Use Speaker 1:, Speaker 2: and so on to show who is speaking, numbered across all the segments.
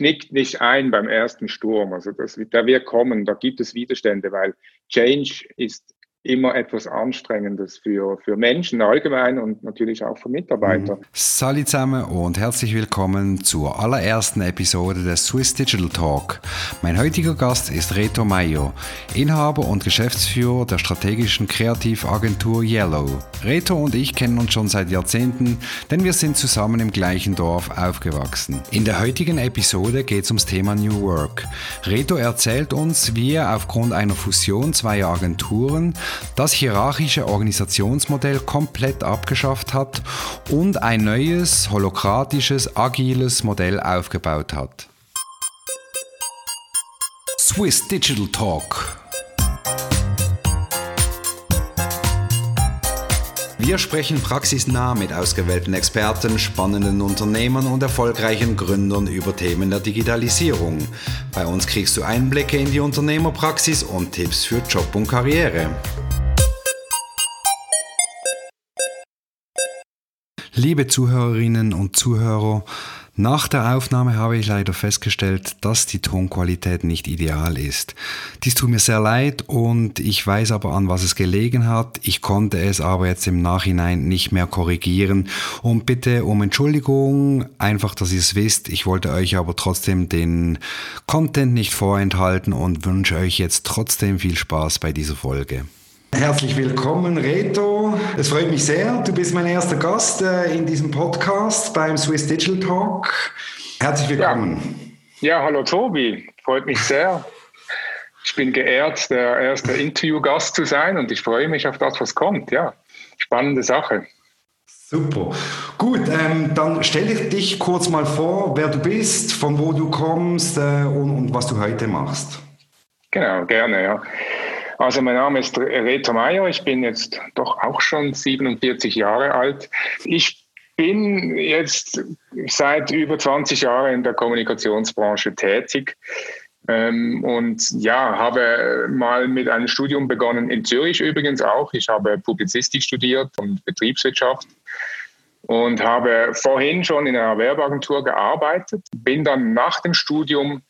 Speaker 1: knickt nicht ein beim ersten Sturm. Also das, der wird kommen, da gibt es Widerstände, weil Change ist immer etwas Anstrengendes für, für Menschen allgemein und natürlich auch für Mitarbeiter. Mhm.
Speaker 2: Salut zusammen und herzlich willkommen zur allerersten Episode des Swiss Digital Talk. Mein heutiger Gast ist Reto Mayo, Inhaber und Geschäftsführer der strategischen Kreativagentur Yellow. Reto und ich kennen uns schon seit Jahrzehnten, denn wir sind zusammen im gleichen Dorf aufgewachsen. In der heutigen Episode geht es ums Thema New Work. Reto erzählt uns, wie er aufgrund einer Fusion zweier Agenturen das hierarchische Organisationsmodell komplett abgeschafft hat und ein neues, holokratisches, agiles Modell aufgebaut hat. Swiss Digital Talk Wir sprechen praxisnah mit ausgewählten Experten, spannenden Unternehmern und erfolgreichen Gründern über Themen der Digitalisierung. Bei uns kriegst du Einblicke in die Unternehmerpraxis und Tipps für Job und Karriere. Liebe Zuhörerinnen und Zuhörer, nach der Aufnahme habe ich leider festgestellt, dass die Tonqualität nicht ideal ist. Dies tut mir sehr leid und ich weiß aber an, was es gelegen hat. Ich konnte es aber jetzt im Nachhinein nicht mehr korrigieren. Und bitte um Entschuldigung, einfach, dass ihr es wisst. Ich wollte euch aber trotzdem den Content nicht vorenthalten und wünsche euch jetzt trotzdem viel Spaß bei dieser Folge. Herzlich willkommen, Reto. Es freut mich sehr. Du bist mein erster Gast äh, in diesem Podcast beim Swiss Digital Talk. Herzlich willkommen.
Speaker 1: Ja, ja hallo Tobi. Freut mich sehr. Ich bin geehrt, der erste Interviewgast zu sein und ich freue mich auf das, was kommt. Ja, spannende Sache.
Speaker 2: Super. Gut, ähm, dann stell dich kurz mal vor, wer du bist, von wo du kommst äh, und, und was du heute machst.
Speaker 1: Genau, gerne, ja. Also mein Name ist Reto Meyer, ich bin jetzt doch auch schon 47 Jahre alt. Ich bin jetzt seit über 20 Jahren in der Kommunikationsbranche tätig. Ähm, und ja, habe mal mit einem Studium begonnen, in Zürich übrigens auch. Ich habe Publizistik studiert und Betriebswirtschaft und habe vorhin schon in einer Werbeagentur gearbeitet. Bin dann nach dem Studium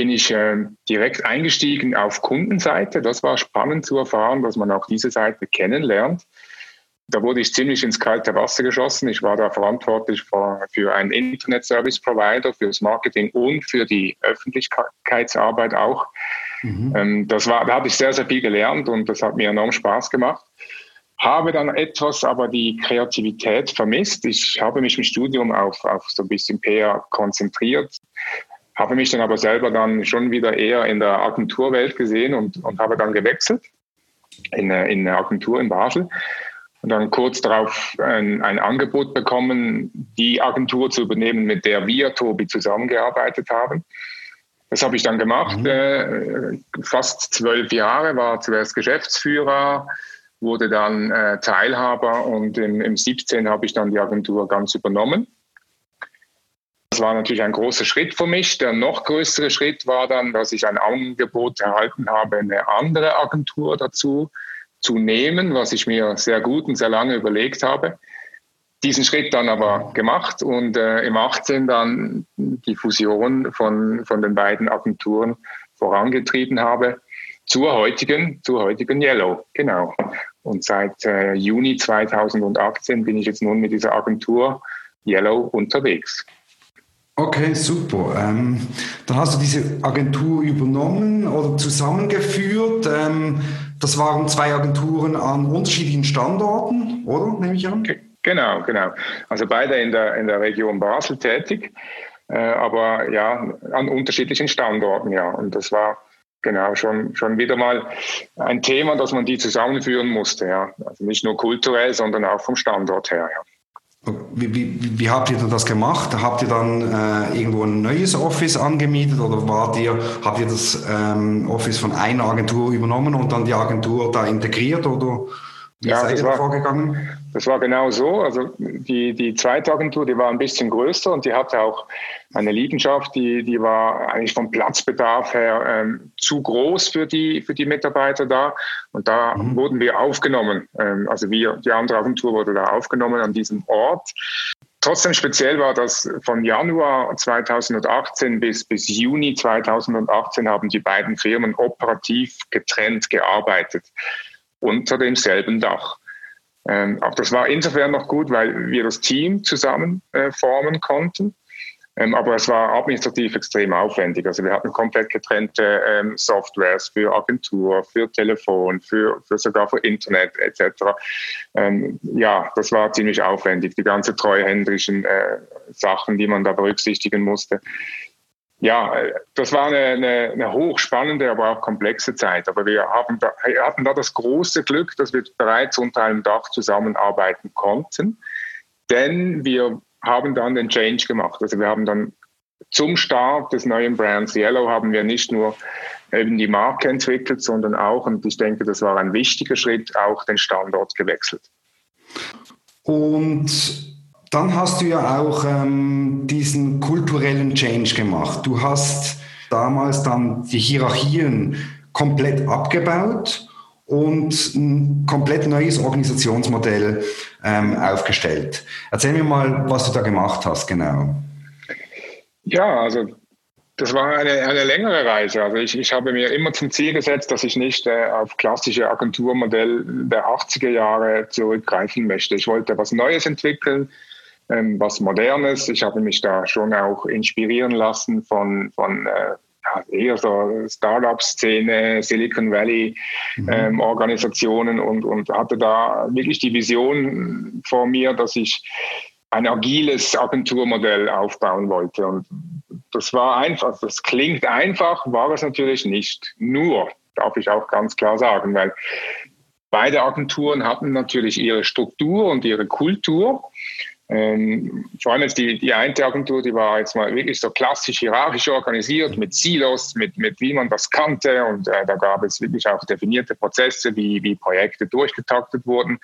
Speaker 1: bin ich äh, direkt eingestiegen auf Kundenseite. Das war spannend zu erfahren, dass man auch diese Seite kennenlernt. Da wurde ich ziemlich ins kalte Wasser geschossen. Ich war da verantwortlich für, für einen Internet Service Provider, für das Marketing und für die Öffentlichkeitsarbeit auch. Mhm. Ähm, das war, da habe ich sehr, sehr viel gelernt und das hat mir enorm Spaß gemacht habe dann etwas aber die Kreativität vermisst. Ich habe mich im Studium auf, auf so ein bisschen PR konzentriert, habe mich dann aber selber dann schon wieder eher in der Agenturwelt gesehen und, und habe dann gewechselt in, in eine Agentur in Basel und dann kurz darauf ein, ein, Angebot bekommen, die Agentur zu übernehmen, mit der wir, Tobi, zusammengearbeitet haben. Das habe ich dann gemacht, mhm. äh, fast zwölf Jahre, war zuerst Geschäftsführer, wurde dann äh, Teilhaber und im, im 17 habe ich dann die Agentur ganz übernommen. Das war natürlich ein großer Schritt für mich. Der noch größere Schritt war dann, dass ich ein Angebot erhalten habe, eine andere Agentur dazu zu nehmen, was ich mir sehr gut und sehr lange überlegt habe. Diesen Schritt dann aber gemacht und äh, im 18 dann die Fusion von, von den beiden Agenturen vorangetrieben habe zur heutigen, zur heutigen Yellow, genau. Und seit äh, Juni 2018 bin ich jetzt nun mit dieser Agentur Yellow unterwegs.
Speaker 2: Okay, super. Ähm, dann hast du diese Agentur übernommen oder zusammengeführt. Ähm, das waren zwei Agenturen an unterschiedlichen Standorten, oder? Nehme ich an.
Speaker 1: Genau, genau. Also beide in der, in der Region Basel tätig, äh, aber ja, an unterschiedlichen Standorten, ja. Und das war genau schon, schon wieder mal ein Thema, dass man die zusammenführen musste, ja. Also nicht nur kulturell, sondern auch vom Standort her, ja.
Speaker 2: Wie, wie, wie, habt ihr das gemacht? Habt ihr dann äh, irgendwo ein neues Office angemietet oder wart ihr, habt ihr das ähm, Office von einer Agentur übernommen und dann die Agentur da integriert oder
Speaker 1: wie ja, seid ihr da vorgegangen? Das war genau so. Also die, die zweite Agentur, die war ein bisschen größer und die hatte auch eine Liegenschaft, die, die war eigentlich vom Platzbedarf her ähm, zu groß für die, für die Mitarbeiter da. Und da mhm. wurden wir aufgenommen. Ähm, also wir, die andere Agentur wurde da aufgenommen an diesem Ort. trotzdem speziell war, dass von Januar 2018 bis, bis Juni 2018 haben die beiden Firmen operativ getrennt gearbeitet unter demselben Dach. Ähm, auch das war insofern noch gut, weil wir das Team zusammen äh, formen konnten. Ähm, aber es war administrativ extrem aufwendig. Also wir hatten komplett getrennte ähm, Softwares für Agentur, für Telefon, für, für sogar für Internet etc. Ähm, ja, das war ziemlich aufwendig, die ganze treuhänderischen äh, Sachen, die man da berücksichtigen musste. Ja, äh, das war eine, eine, eine hochspannende, aber auch komplexe Zeit. Aber wir haben da, hatten da das große Glück, dass wir bereits unter einem Dach zusammenarbeiten konnten. Denn wir haben dann den Change gemacht. Also wir haben dann zum Start des neuen Brands Yellow haben wir nicht nur eben die Marke entwickelt, sondern auch, und ich denke, das war ein wichtiger Schritt, auch den Standort gewechselt.
Speaker 2: Und dann hast du ja auch ähm, diesen kulturellen Change gemacht. Du hast damals dann die Hierarchien komplett abgebaut und ein komplett neues Organisationsmodell ähm, aufgestellt. Erzähl mir mal, was du da gemacht hast, genau.
Speaker 1: Ja, also das war eine, eine längere Reise. Also ich, ich habe mir immer zum Ziel gesetzt, dass ich nicht äh, auf klassische Agenturmodell der 80er Jahre zurückgreifen möchte. Ich wollte was Neues entwickeln, ähm, was Modernes. Ich habe mich da schon auch inspirieren lassen von, von äh, eher so Startup-Szene, Silicon Valley mhm. ähm, Organisationen und, und hatte da wirklich die Vision vor mir, dass ich ein agiles Agenturmodell aufbauen wollte. Und das war einfach, das klingt einfach, war es natürlich nicht. Nur, darf ich auch ganz klar sagen, weil beide Agenturen hatten natürlich ihre Struktur und ihre Kultur. Ähm, vor allem jetzt die, die eine Agentur, die war jetzt mal wirklich so klassisch hierarchisch organisiert mit Silos, mit, mit wie man das kannte und äh, da gab es wirklich auch definierte Prozesse, wie, wie Projekte durchgetaktet wurden.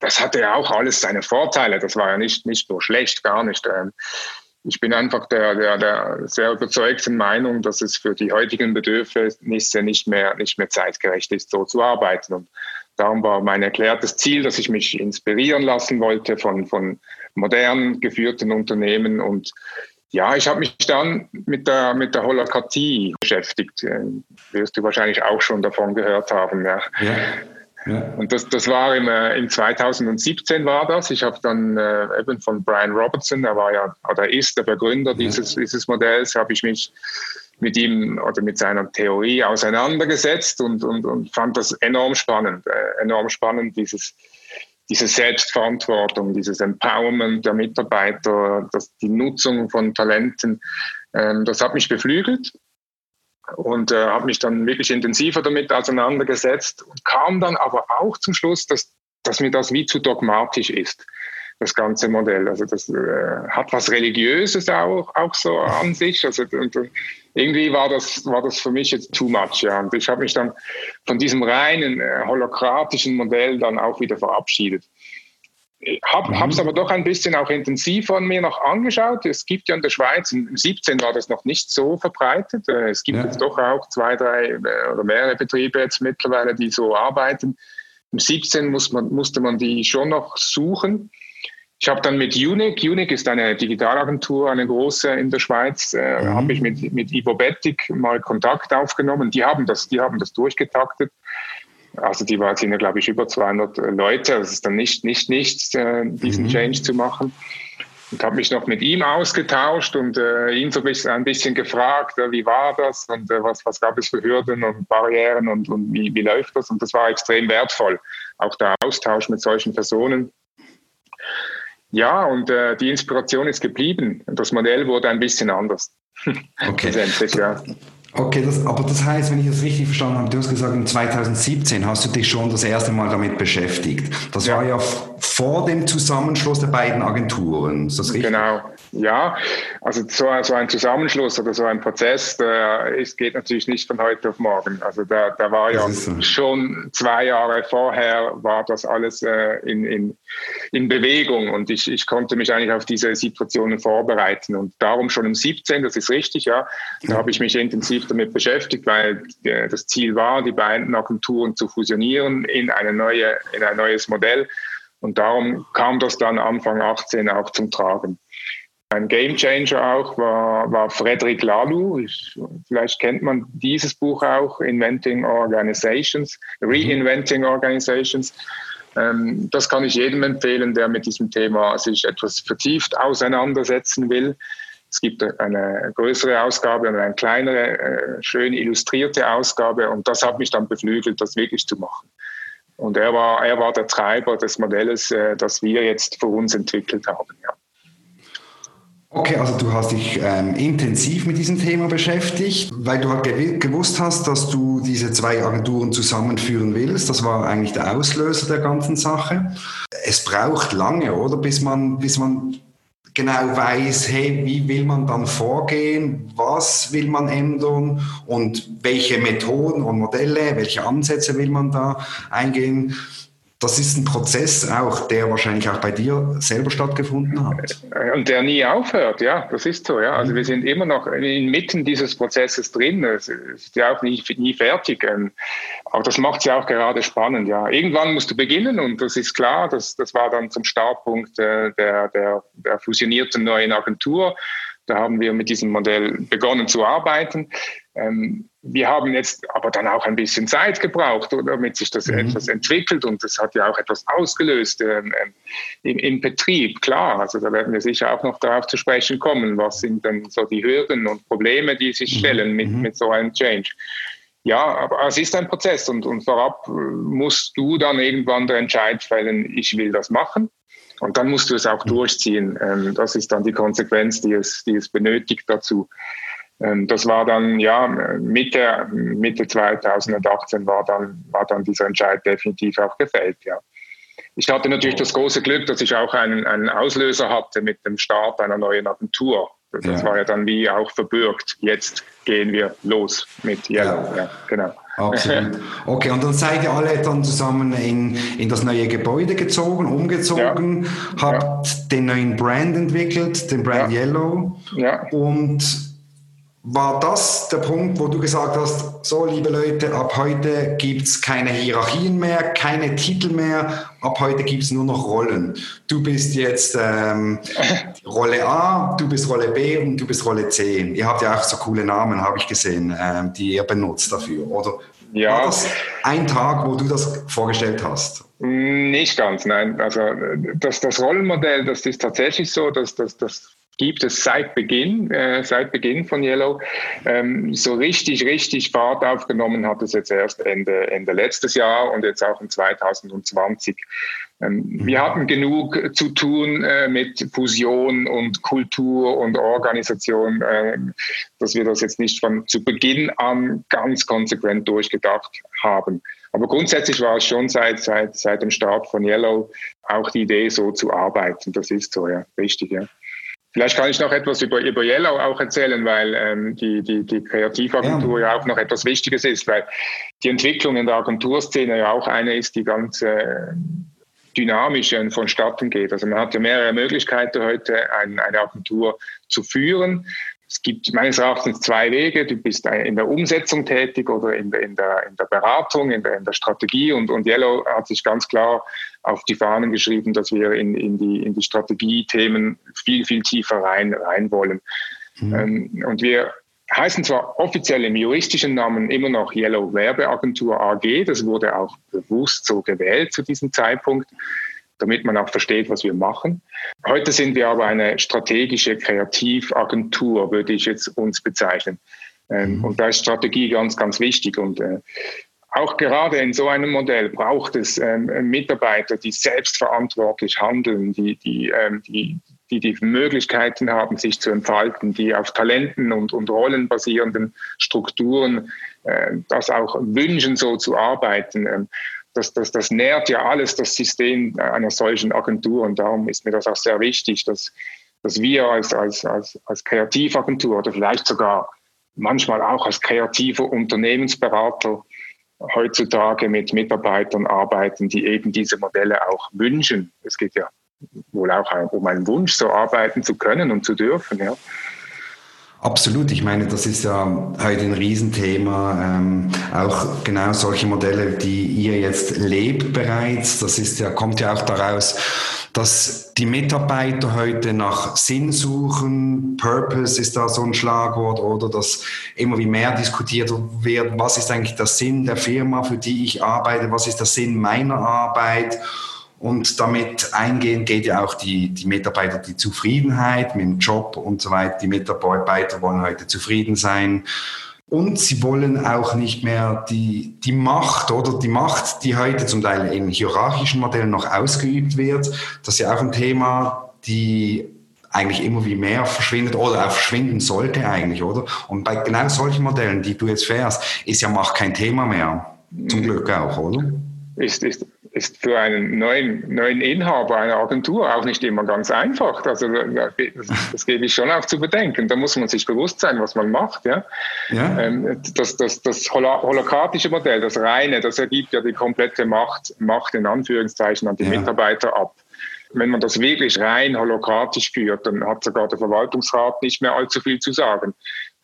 Speaker 1: Das hatte ja auch alles seine Vorteile, das war ja nicht, nicht nur schlecht, gar nicht. Ähm, ich bin einfach der, der, der sehr überzeugten Meinung, dass es für die heutigen Bedürfnisse nicht mehr, nicht mehr zeitgerecht ist, so zu arbeiten. Und darum war mein erklärtes Ziel, dass ich mich inspirieren lassen wollte von, von modern geführten Unternehmen. Und ja, ich habe mich dann mit der, mit der Holokratie beschäftigt. Äh, wirst du wahrscheinlich auch schon davon gehört haben. Ja. ja. Ja. Und das, das war im, äh, im 2017 war das. Ich habe dann äh, eben von Brian Robertson, er war ja oder ist der Begründer ja. dieses, dieses Modells, habe ich mich mit ihm oder mit seiner Theorie auseinandergesetzt und, und, und fand das enorm spannend, äh, enorm spannend, dieses, diese Selbstverantwortung, dieses Empowerment der Mitarbeiter, das, die Nutzung von Talenten, ähm, das hat mich beflügelt und äh, habe mich dann wirklich intensiver damit auseinandergesetzt und kam dann aber auch zum Schluss, dass, dass mir das wie zu dogmatisch ist, das ganze Modell. Also das äh, hat was Religiöses auch, auch so an sich. Also und, irgendwie war das, war das für mich jetzt too much. Ja. Und ich habe mich dann von diesem reinen äh, holokratischen Modell dann auch wieder verabschiedet. Habe mhm. es aber doch ein bisschen auch intensiv von mir noch angeschaut. Es gibt ja in der Schweiz, im 17 war das noch nicht so verbreitet. Äh, es gibt ja. jetzt doch auch zwei, drei äh, oder mehrere Betriebe jetzt mittlerweile, die so arbeiten. Im 17 muss man, musste man die schon noch suchen. Ich habe dann mit Unic, Unic ist eine Digitalagentur, eine große in der Schweiz, äh, mhm. habe ich mit, mit Ivo Bettig mal Kontakt aufgenommen. Die haben das, die haben das durchgetaktet. Also die war, sind ja, glaube ich, über 200 Leute. Das ist dann nicht, nicht nichts, äh, diesen mhm. Change zu machen. Und habe mich noch mit ihm ausgetauscht und äh, ihn so ein bisschen, ein bisschen gefragt, äh, wie war das und äh, was, was gab es für Hürden und Barrieren und, und wie, wie läuft das. Und das war extrem wertvoll, auch der Austausch mit solchen Personen. Ja, und äh, die Inspiration ist geblieben. Das Modell wurde ein bisschen anders.
Speaker 2: Okay. ja. Okay, das, aber das heißt, wenn ich das richtig verstanden habe, du hast gesagt, in 2017 hast du dich schon das erste Mal damit beschäftigt. Das ja. war ja vor dem Zusammenschluss der beiden Agenturen. Ist das richtig?
Speaker 1: Genau. Ja, also so, so ein Zusammenschluss oder so ein Prozess, der ist, geht natürlich nicht von heute auf morgen. Also da, da war ja so. schon zwei Jahre vorher war das alles äh, in, in, in Bewegung und ich, ich konnte mich eigentlich auf diese Situationen vorbereiten und darum schon im 17, das ist richtig, ja, da habe ich mich intensiv damit beschäftigt, weil äh, das Ziel war, die beiden Agenturen zu fusionieren in eine neue, in ein neues Modell Und darum kam das dann Anfang 18 auch zum Tragen. Ein Gamechanger auch war, war Frederic Laloux. Ich, vielleicht kennt man dieses Buch auch, Inventing Organizations, Reinventing Organizations. Ähm, das kann ich jedem empfehlen, der mit diesem Thema sich etwas vertieft auseinandersetzen will. Es gibt eine größere Ausgabe und eine kleinere, äh, schön illustrierte Ausgabe und das hat mich dann beflügelt, das wirklich zu machen. Und er war, er war der Treiber des Modells, äh, das wir jetzt für uns entwickelt haben. Ja.
Speaker 2: Okay, also du hast dich ähm, intensiv mit diesem Thema beschäftigt, weil du halt gewusst hast, dass du diese zwei Agenturen zusammenführen willst. Das war eigentlich der Auslöser der ganzen Sache. Es braucht lange, oder, bis man, bis man genau weiß, hey, wie will man dann vorgehen, was will man ändern und welche Methoden und Modelle, welche Ansätze will man da eingehen. Das ist ein Prozess auch, der wahrscheinlich auch bei dir selber stattgefunden hat.
Speaker 1: Und der nie aufhört, ja, das ist so. Ja. Also wir sind immer noch inmitten dieses Prozesses drin. Es ist ja auch nie, nie fertig. Ähm, aber das macht es ja auch gerade spannend. Ja. Irgendwann musst du beginnen und das ist klar, das, das war dann zum Startpunkt äh, der, der, der fusionierten neuen Agentur. Da haben wir mit diesem Modell begonnen zu arbeiten. Ähm, wir haben jetzt aber dann auch ein bisschen Zeit gebraucht, damit sich das mhm. etwas entwickelt und das hat ja auch etwas ausgelöst ähm, ähm, im, im, Betrieb, klar. Also da werden wir sicher auch noch darauf zu sprechen kommen, was sind denn so die Hürden und Probleme, die sich mhm. stellen mit, mhm. mit so einem Change. Ja, aber es ist ein Prozess und, und vorab musst du dann irgendwann der Entscheid fällen, ich will das machen. Und dann musst du es auch mhm. durchziehen. Ähm, das ist dann die Konsequenz, die es, die es benötigt dazu. Ähm, das war dann, ja, Mitte, Mitte 2018 war dann, war dann dieser Entscheid definitiv auch gefällt, ja. Ich hatte natürlich das große Glück, dass ich auch einen, einen Auslöser hatte mit dem Start einer neuen Agentur. Das ja. war ja dann wie auch verbürgt. Jetzt gehen wir los mit Yellow. Ja, ja genau.
Speaker 2: Absolut. Okay, und dann seid ihr alle dann zusammen in, in das neue Gebäude gezogen, umgezogen, ja. habt den neuen Brand entwickelt, den Brand Yellow. Ja. Und war das der Punkt, wo du gesagt hast, so liebe Leute, ab heute gibt es keine Hierarchien mehr, keine Titel mehr, ab heute gibt es nur noch Rollen. Du bist jetzt ähm, Rolle A, du bist Rolle B und du bist Rolle C. Ihr habt ja auch so coole Namen, habe ich gesehen, ähm, die ihr benutzt dafür, oder? Ja. War das ein Tag, wo du das vorgestellt hast?
Speaker 1: Nicht ganz, nein. Also das, das Rollenmodell, das ist tatsächlich so, dass das, das gibt es seit Beginn, äh, seit Beginn von Yellow. Ähm, so richtig, richtig Fahrt aufgenommen hat es jetzt erst Ende, Ende letztes Jahr und jetzt auch in 2020. Ähm, mhm. Wir hatten genug zu tun äh, mit Fusion und Kultur und Organisation, äh, dass wir das jetzt nicht von zu Beginn an ganz konsequent durchgedacht haben. Aber grundsätzlich war es schon seit, seit, seit dem Start von Yellow auch die Idee, so zu arbeiten. Das ist so, ja, richtig, ja. Vielleicht kann ich noch etwas über, über Yellow auch erzählen, weil ähm, die, die, die Kreativagentur ja. ja. auch noch etwas Wichtiges ist, weil die Entwicklung in der Agenturszene ja auch eine ist, die ganz äh, dynamisch äh, vonstatten geht. Also man hat ja mehrere Möglichkeiten heute, ein, eine Agentur zu führen. Es gibt meines Erachtens zwei Wege. Du bist in der Umsetzung tätig oder in der, in der, in der Beratung, in der, in der Strategie. Und, und Yellow hat sich ganz klar auf die Fahnen geschrieben, dass wir in, in die, in die Strategiethemen viel, viel tiefer rein, rein wollen. Mhm. Ähm, und wir heißen zwar offiziell im juristischen Namen immer noch Yellow Werbeagentur AG. Das wurde auch bewusst so gewählt zu diesem Zeitpunkt damit man auch versteht, was wir machen. Heute sind wir aber eine strategische Kreativagentur, würde ich jetzt uns bezeichnen. Ähm, mhm. Und da ist Strategie ganz, ganz wichtig. Und äh, auch gerade in so einem Modell braucht es ähm, Mitarbeiter, die selbstverantwortlich handeln, die, die, ähm, die, die die Möglichkeiten haben, sich zu entfalten, die auf Talenten und, und Rollen basierenden Strukturen äh, das auch wünschen, so zu arbeiten. Ähm, das, das, das nährt ja alles das System einer solchen Agentur und darum ist mir das auch sehr wichtig, dass, dass wir als, als, als, als Kreativagentur oder vielleicht sogar manchmal auch als kreativer Unternehmensberater heutzutage mit Mitarbeitern arbeiten, die eben diese Modelle auch wünschen. Es geht ja wohl auch um einen Wunsch, so arbeiten zu können und zu dürfen. Ja.
Speaker 2: Absolut, ich meine, das ist ja heute ein Riesenthema. Ähm, auch genau solche Modelle, die ihr jetzt lebt bereits, das ist ja, kommt ja auch daraus, dass die Mitarbeiter heute nach Sinn suchen. Purpose ist da so ein Schlagwort oder dass immer wie mehr diskutiert wird, was ist eigentlich der Sinn der Firma, für die ich arbeite, was ist der Sinn meiner Arbeit. Und damit eingehen geht ja auch die, die Mitarbeiter die Zufriedenheit mit dem Job und so weiter. Die Mitarbeiter wollen heute zufrieden sein. Und sie wollen auch nicht mehr die, die Macht oder die Macht, die heute zum Teil in hierarchischen Modellen noch ausgeübt wird. Das ist ja auch ein Thema, die eigentlich immer wie mehr verschwindet oder auch verschwinden sollte eigentlich, oder? Und bei genau solchen Modellen, die du jetzt fährst, ist ja Macht kein Thema mehr. Zum Glück auch, oder?
Speaker 1: Ist, ist, ist für einen neuen, neuen Inhaber einer Agentur auch nicht immer ganz einfach. Also das, das gebe ich schon auch zu bedenken. Da muss man sich bewusst sein, was man macht. Ja? ja. Ähm, das, das, das holokratische Modell, das reine, das ergibt ja die komplette Macht, Macht in Anführungszeichen an die ja. Mitarbeiter ab. Wenn man das wirklich rein holokratisch führt, dann hat sogar der Verwaltungsrat nicht mehr allzu viel zu sagen.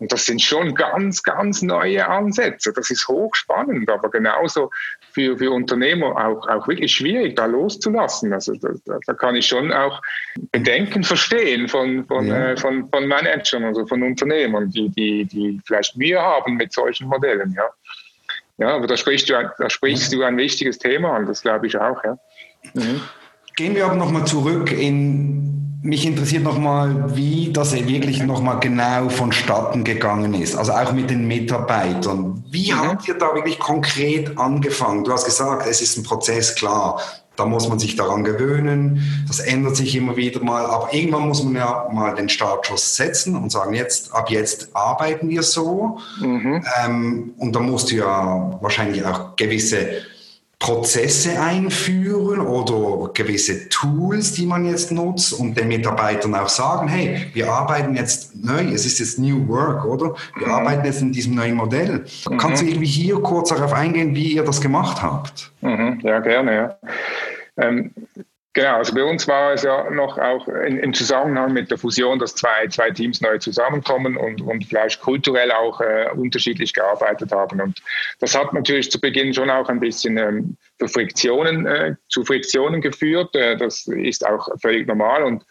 Speaker 1: Und das sind schon ganz, ganz neue Ansätze. Das ist hochspannend, aber genauso für, für Unternehmer auch, auch wirklich schwierig, da loszulassen. Also da, da kann ich schon auch Bedenken verstehen von, von, ja. äh, von, von Managern, also von Unternehmern, die, die, die vielleicht Mühe haben mit solchen Modellen. Ja, ja aber da sprichst du, da sprichst du ein wichtiges Thema an, das glaube ich auch. Ja.
Speaker 2: Mhm. Gehen wir aber nochmal zurück in mich interessiert nochmal, wie das wirklich nochmal genau vonstatten gegangen ist. Also auch mit den Mitarbeitern. Wie mhm. habt ihr da wirklich konkret angefangen? Du hast gesagt, es ist ein Prozess, klar. Da muss man sich daran gewöhnen. Das ändert sich immer wieder mal. Aber irgendwann muss man ja mal den Startschuss setzen und sagen, jetzt, ab jetzt arbeiten wir so. Mhm. Ähm, und da musst du ja wahrscheinlich auch gewisse Prozesse einführen oder gewisse Tools, die man jetzt nutzt und den Mitarbeitern auch sagen, hey, wir arbeiten jetzt neu, es ist jetzt New Work, oder? Wir mhm. arbeiten jetzt in diesem neuen Modell. Mhm. Kannst du irgendwie hier kurz darauf eingehen, wie ihr das gemacht habt?
Speaker 1: Mhm. Ja, gerne, ja. Ähm, Genau, also bei uns war es ja noch auch im Zusammenhang mit der Fusion, dass zwei, zwei Teams neu zusammenkommen und, und vielleicht kulturell auch äh, unterschiedlich gearbeitet haben. Und das hat natürlich zu Beginn schon auch ein bisschen ähm, für Friktionen, äh, zu Friktionen geführt. Äh, das ist auch völlig normal. Und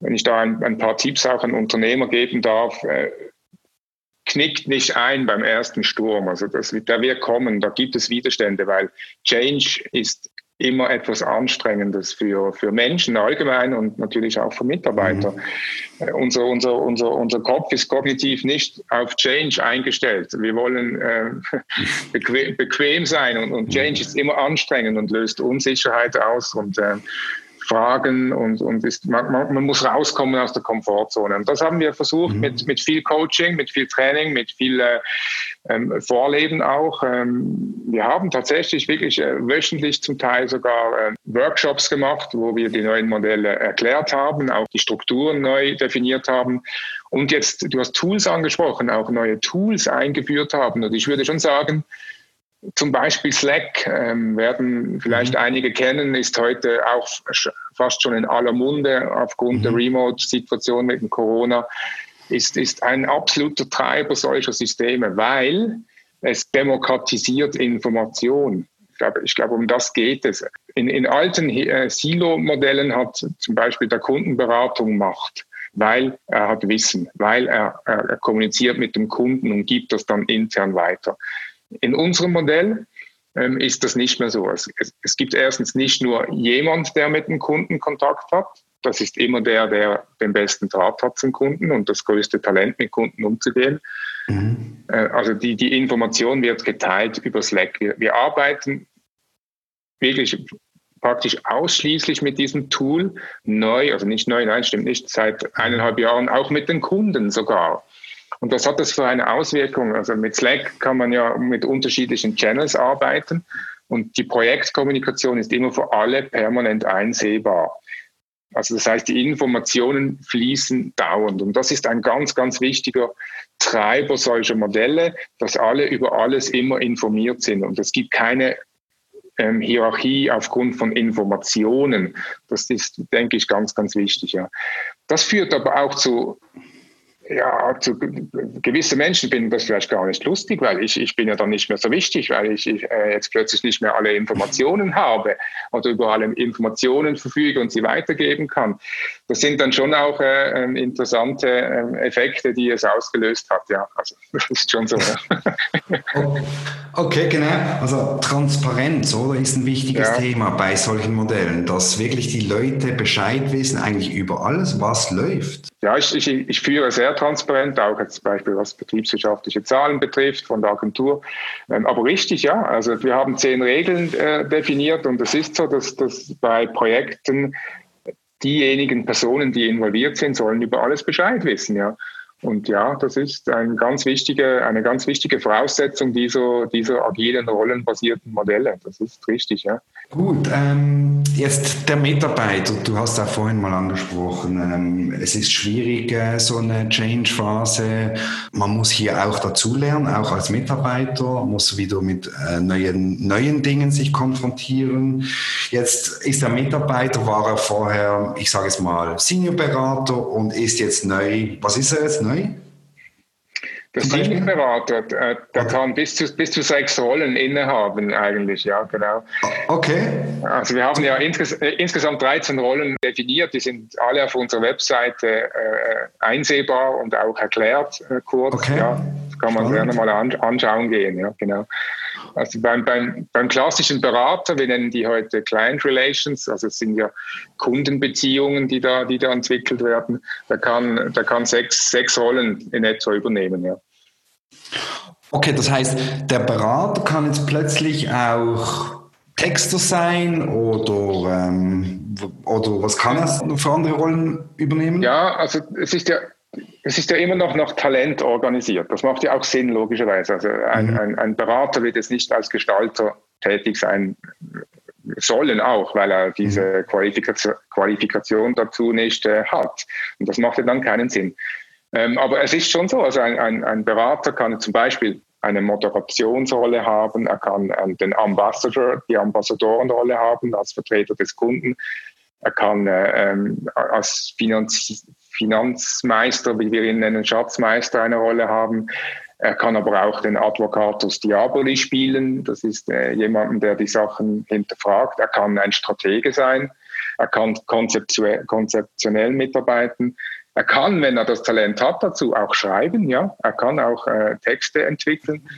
Speaker 1: wenn ich da ein, ein paar Tipps auch an Unternehmer geben darf, äh, knickt nicht ein beim ersten Sturm. Also das, der wird kommen, da gibt es Widerstände, weil Change ist immer etwas Anstrengendes für, für Menschen allgemein und natürlich auch für Mitarbeiter. Mhm. Äh, unser, unser, unser, unser Kopf ist kognitiv nicht auf Change eingestellt. Wir wollen äh, bequem, bequem, sein und, und Change ist immer anstrengend und löst Unsicherheit aus und äh, Fragen und, und ist, man, man, muss rauskommen aus der Komfortzone. Und das haben wir versucht mhm. mit, mit viel Coaching, mit viel Training, mit viel äh, ähm, Vorleben auch. Ähm, wir haben tatsächlich wirklich äh, wöchentlich zum Teil sogar äh, Workshops gemacht, wo wir die neuen Modelle erklärt haben, auch die Strukturen neu definiert haben. Und jetzt, du hast Tools angesprochen, auch neue Tools eingeführt haben. Und ich würde schon sagen, zum Beispiel Slack ähm, werden vielleicht mhm. einige kennen, ist heute auch fast schon in aller Munde aufgrund mhm. der Remote-Situation mit dem Corona, ist, ist ein absoluter Treiber solcher Systeme, weil es demokratisiert Information. Ich glaube, ich glaube, um das geht es. In, in alten äh, Silo-Modellen hat zum Beispiel der Kundenberatung Macht, weil er hat Wissen, weil er, er kommuniziert mit dem Kunden und gibt das dann intern weiter. In unserem Modell ähm, ist das nicht mehr so. Es, es, gibt erstens nicht nur jemand, der mit dem Kunden Kontakt hat. Das ist immer der, der den besten Draht hat zum Kunden und das größte Talent, mit Kunden umzugehen. Mhm. Äh, also die, die Information wird geteilt über Slack. Wir, wir arbeiten wirklich praktisch ausschließlich mit diesem Tool neu, also nicht neu, nein, stimmt nicht, seit eineinhalb Jahren auch mit den Kunden sogar. Und was hat das für eine Auswirkung? Also mit Slack kann man ja mit unterschiedlichen Channels arbeiten und die Projektkommunikation ist immer für alle permanent einsehbar. Also das heißt, die Informationen fließen dauernd. Und das ist ein ganz, ganz wichtiger Treiber solcher Modelle, dass alle über alles immer informiert sind. Und es gibt keine ähm, Hierarchie aufgrund von Informationen. Das ist, denke ich, ganz, ganz wichtig. Ja. Das führt aber auch zu ja, zu gewissen Menschen finden das vielleicht gar nicht lustig, weil ich, ich bin ja dann nicht mehr so wichtig, weil ich, ich äh, jetzt plötzlich nicht mehr alle Informationen habe oder über alle Informationen verfüge und sie weitergeben kann. Das sind dann schon auch äh, ähm, interessante äh, Effekte, die es ausgelöst hat. Ja, also das ist schon so.
Speaker 2: Okay, genau. Also Transparenz, oder, ist ein wichtiges ja. Thema bei solchen Modellen, dass wirklich die Leute Bescheid wissen eigentlich über alles, was läuft.
Speaker 1: Ja, ich, ich, ich führe sehr transparent, auch jetzt zum Beispiel was betriebswirtschaftliche Zahlen betrifft von der Agentur. Ähm, aber richtig, ja, also wir haben zehn Regeln äh, definiert und es ist so, dass, dass bei Projekten diejenigen Personen, die involviert sind, sollen über alles Bescheid wissen, ja. Und ja, das ist ein ganz wichtige, eine ganz wichtige Voraussetzung dieser, dieser agilen, rollenbasierten Modelle. Das ist richtig, ja.
Speaker 2: Gut, ähm, jetzt der Mitarbeiter, du hast auch vorhin mal angesprochen, ähm, es ist schwierig, äh, so eine Change-Phase. Man muss hier auch dazulernen, auch als Mitarbeiter, muss wieder mit äh, neuen, neuen Dingen sich konfrontieren. Jetzt ist der Mitarbeiter, war er vorher, ich sage es mal, Senior-Berater und ist jetzt neu. Was ist er jetzt neu?
Speaker 1: Der Senior-Berater, der okay. kann bis zu, bis zu sechs Rollen innehaben, eigentlich, ja, genau.
Speaker 2: Okay.
Speaker 1: Also wir haben ja insges äh, insgesamt 13 Rollen definiert, die sind alle auf unserer Webseite äh, einsehbar und auch erklärt äh, kurz. Okay. Ja. Das kann man Spannend. gerne mal an anschauen gehen, ja, genau. Also beim, beim, beim klassischen Berater, wir nennen die heute Client Relations, also es sind ja Kundenbeziehungen, die da, die da entwickelt werden, da kann, da kann sechs, sechs Rollen in etwa übernehmen, ja.
Speaker 2: Okay, das heißt, der Berater kann jetzt plötzlich auch Texter sein oder, ähm, oder was kann er für andere Rollen übernehmen?
Speaker 1: Ja, also es ist ja es ist ja immer noch nach Talent organisiert. Das macht ja auch Sinn, logischerweise. Also ein, mhm. ein, ein Berater wird jetzt nicht als Gestalter tätig sein sollen auch, weil er diese mhm. Qualifikation, Qualifikation dazu nicht äh, hat. Und das macht ja dann keinen Sinn. Ähm, aber es ist schon so, also ein, ein, ein, Berater kann zum Beispiel eine Moderationsrolle haben, er kann äh, den Ambassador, die Ambassadorenrolle haben als Vertreter des Kunden, er kann äh, ähm, als Finanz Finanzmeister, wie wir ihn nennen, Schatzmeister eine Rolle haben. Er kann aber auch den Advocatus Diaboli spielen. Das ist äh, jemand, der die Sachen hinterfragt. Er kann ein Stratege sein. Er kann konzeptionell mitarbeiten. Er kann, wenn er das Talent hat dazu, auch schreiben. Ja, er kann auch äh, Texte entwickeln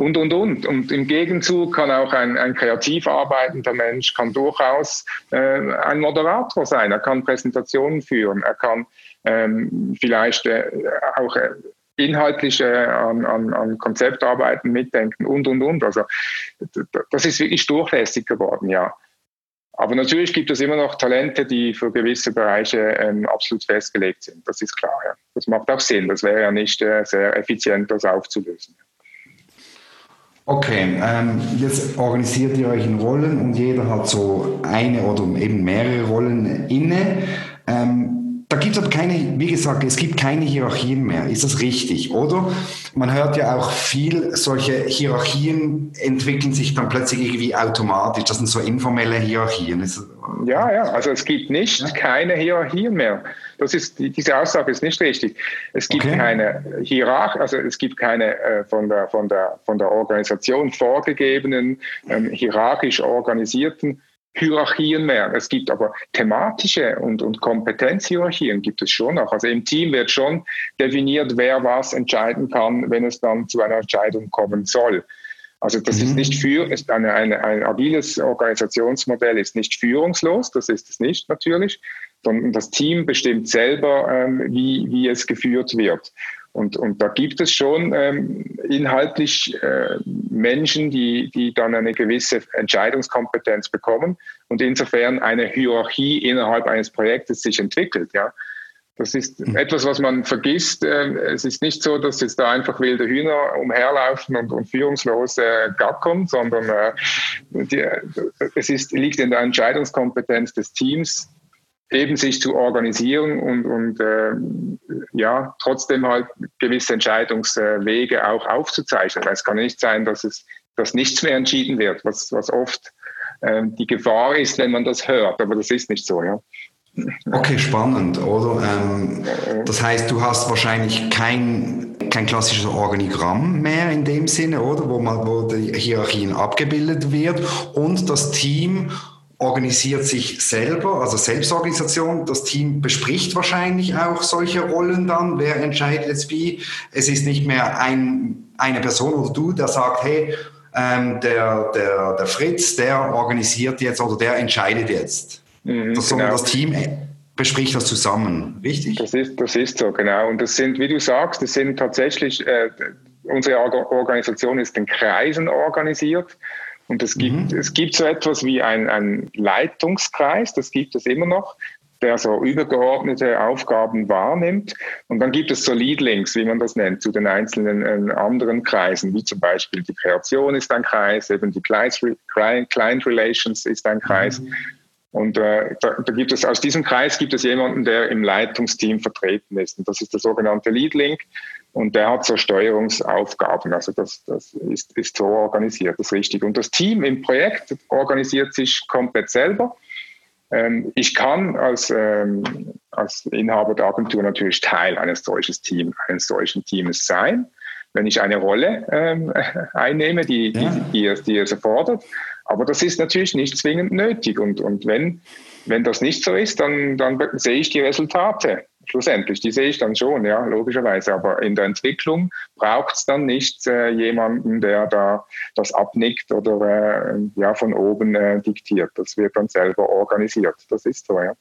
Speaker 1: und, und, und. Und im Gegenzug kann auch ein, ein kreativ arbeitender Mensch kann durchaus äh, ein Moderator sein. Er kann Präsentationen führen. Er kann ähm, vielleicht äh, auch äh, inhaltlich an, an, an Konzeptarbeiten mitdenken und, und, und. Also das ist wirklich durchlässig geworden, ja. Aber natürlich gibt es immer noch Talente, die für gewisse Bereiche ähm, absolut festgelegt sind. Das ist klar. Ja. Das macht auch Sinn. Das wäre ja nicht äh, sehr effizient, das aufzulösen.
Speaker 2: Okay, ähm, jetzt organisiert ihr euch in Rollen und jeder hat so eine oder eben mehrere Rollen inne. Ähm, da gibt es keine, wie gesagt, es gibt keine Hierarchien mehr. Ist das richtig, oder? Man hört ja auch viel, solche Hierarchien entwickeln sich dann plötzlich irgendwie automatisch. Das sind so informelle Hierarchien.
Speaker 1: Ja, ja, also es gibt nicht ja? keine Hierarchien mehr. Das ist, diese Aussage ist nicht richtig. Es gibt okay. keine Hierarchie, also es gibt keine äh, von, der, von, der, von der Organisation vorgegebenen, ähm, hierarchisch organisierten Hierarchien mehr. Es gibt aber thematische und, und Kompetenzhierarchien gibt es schon auch. Also im Team wird schon definiert, wer was entscheiden kann, wenn es dann zu einer Entscheidung kommen soll. Also das mhm. ist nicht für, ist eine, eine, ein agiles Organisationsmodell ist nicht führungslos, das ist es nicht natürlich, sondern das Team bestimmt selber, ähm, wie, wie es geführt wird. Und, und da gibt es schon ähm, inhaltlich äh, Menschen, die, die dann eine gewisse Entscheidungskompetenz bekommen und insofern eine Hierarchie innerhalb eines Projektes sich entwickelt. Ja. Das ist mhm. etwas, was man vergisst. Ähm, es ist nicht so, dass jetzt da einfach wilde Hühner umherlaufen und, und führungslos äh, gackern, sondern äh, die, es ist, liegt in der Entscheidungskompetenz des Teams, eben sich zu organisieren und, und äh, ja, trotzdem halt gewisse Entscheidungswege auch aufzuzeichnen. Es kann nicht sein, dass es dass nichts mehr entschieden wird, was, was oft äh, die Gefahr ist, wenn man das hört, aber das ist nicht so, ja.
Speaker 2: Okay, spannend, oder? Ähm, das heißt, du hast wahrscheinlich kein, kein klassisches Organigramm mehr in dem Sinne, oder? Wo, man, wo die Hierarchien abgebildet wird und das Team organisiert sich selber, also Selbstorganisation. Das Team bespricht wahrscheinlich auch solche Rollen dann. Wer entscheidet jetzt wie? Es ist nicht mehr ein, eine Person oder du, der sagt, hey, ähm, der, der, der Fritz, der organisiert jetzt oder der entscheidet jetzt. Mhm, das, genau. das Team bespricht das zusammen, richtig?
Speaker 1: Das ist, das ist so, genau. Und das sind, wie du sagst, das sind tatsächlich, äh, unsere Organisation ist in Kreisen organisiert. Und es gibt, mhm. es gibt so etwas wie ein, Leitungskreis, das gibt es immer noch, der so übergeordnete Aufgaben wahrnimmt. Und dann gibt es so Leadlinks, wie man das nennt, zu den einzelnen äh, anderen Kreisen, wie zum Beispiel die Kreation ist ein Kreis, eben die Client, Client Relations ist ein Kreis. Mhm. Und äh, da, da, gibt es aus diesem Kreis gibt es jemanden, der im Leitungsteam vertreten ist. Und das ist der sogenannte Leadlink. Und der hat so Steuerungsaufgaben. Also das, das ist, ist so organisiert, das ist richtig. Und das Team im Projekt organisiert sich komplett selber. Ähm, ich kann als, ähm, als Inhaber der Agentur natürlich Teil eines solchen, Team, eines solchen Teams sein, wenn ich eine Rolle ähm, einnehme, die, ja. die, die, es, die es erfordert. Aber das ist natürlich nicht zwingend nötig. Und, und wenn, wenn das nicht so ist, dann, dann sehe ich die Resultate schlussendlich, die sehe ich dann schon, ja, logischerweise. Aber in der Entwicklung braucht es dann nicht äh, jemanden, der da das abnickt oder äh, ja, von oben äh, diktiert. Das wird dann selber organisiert. Das ist so, ja.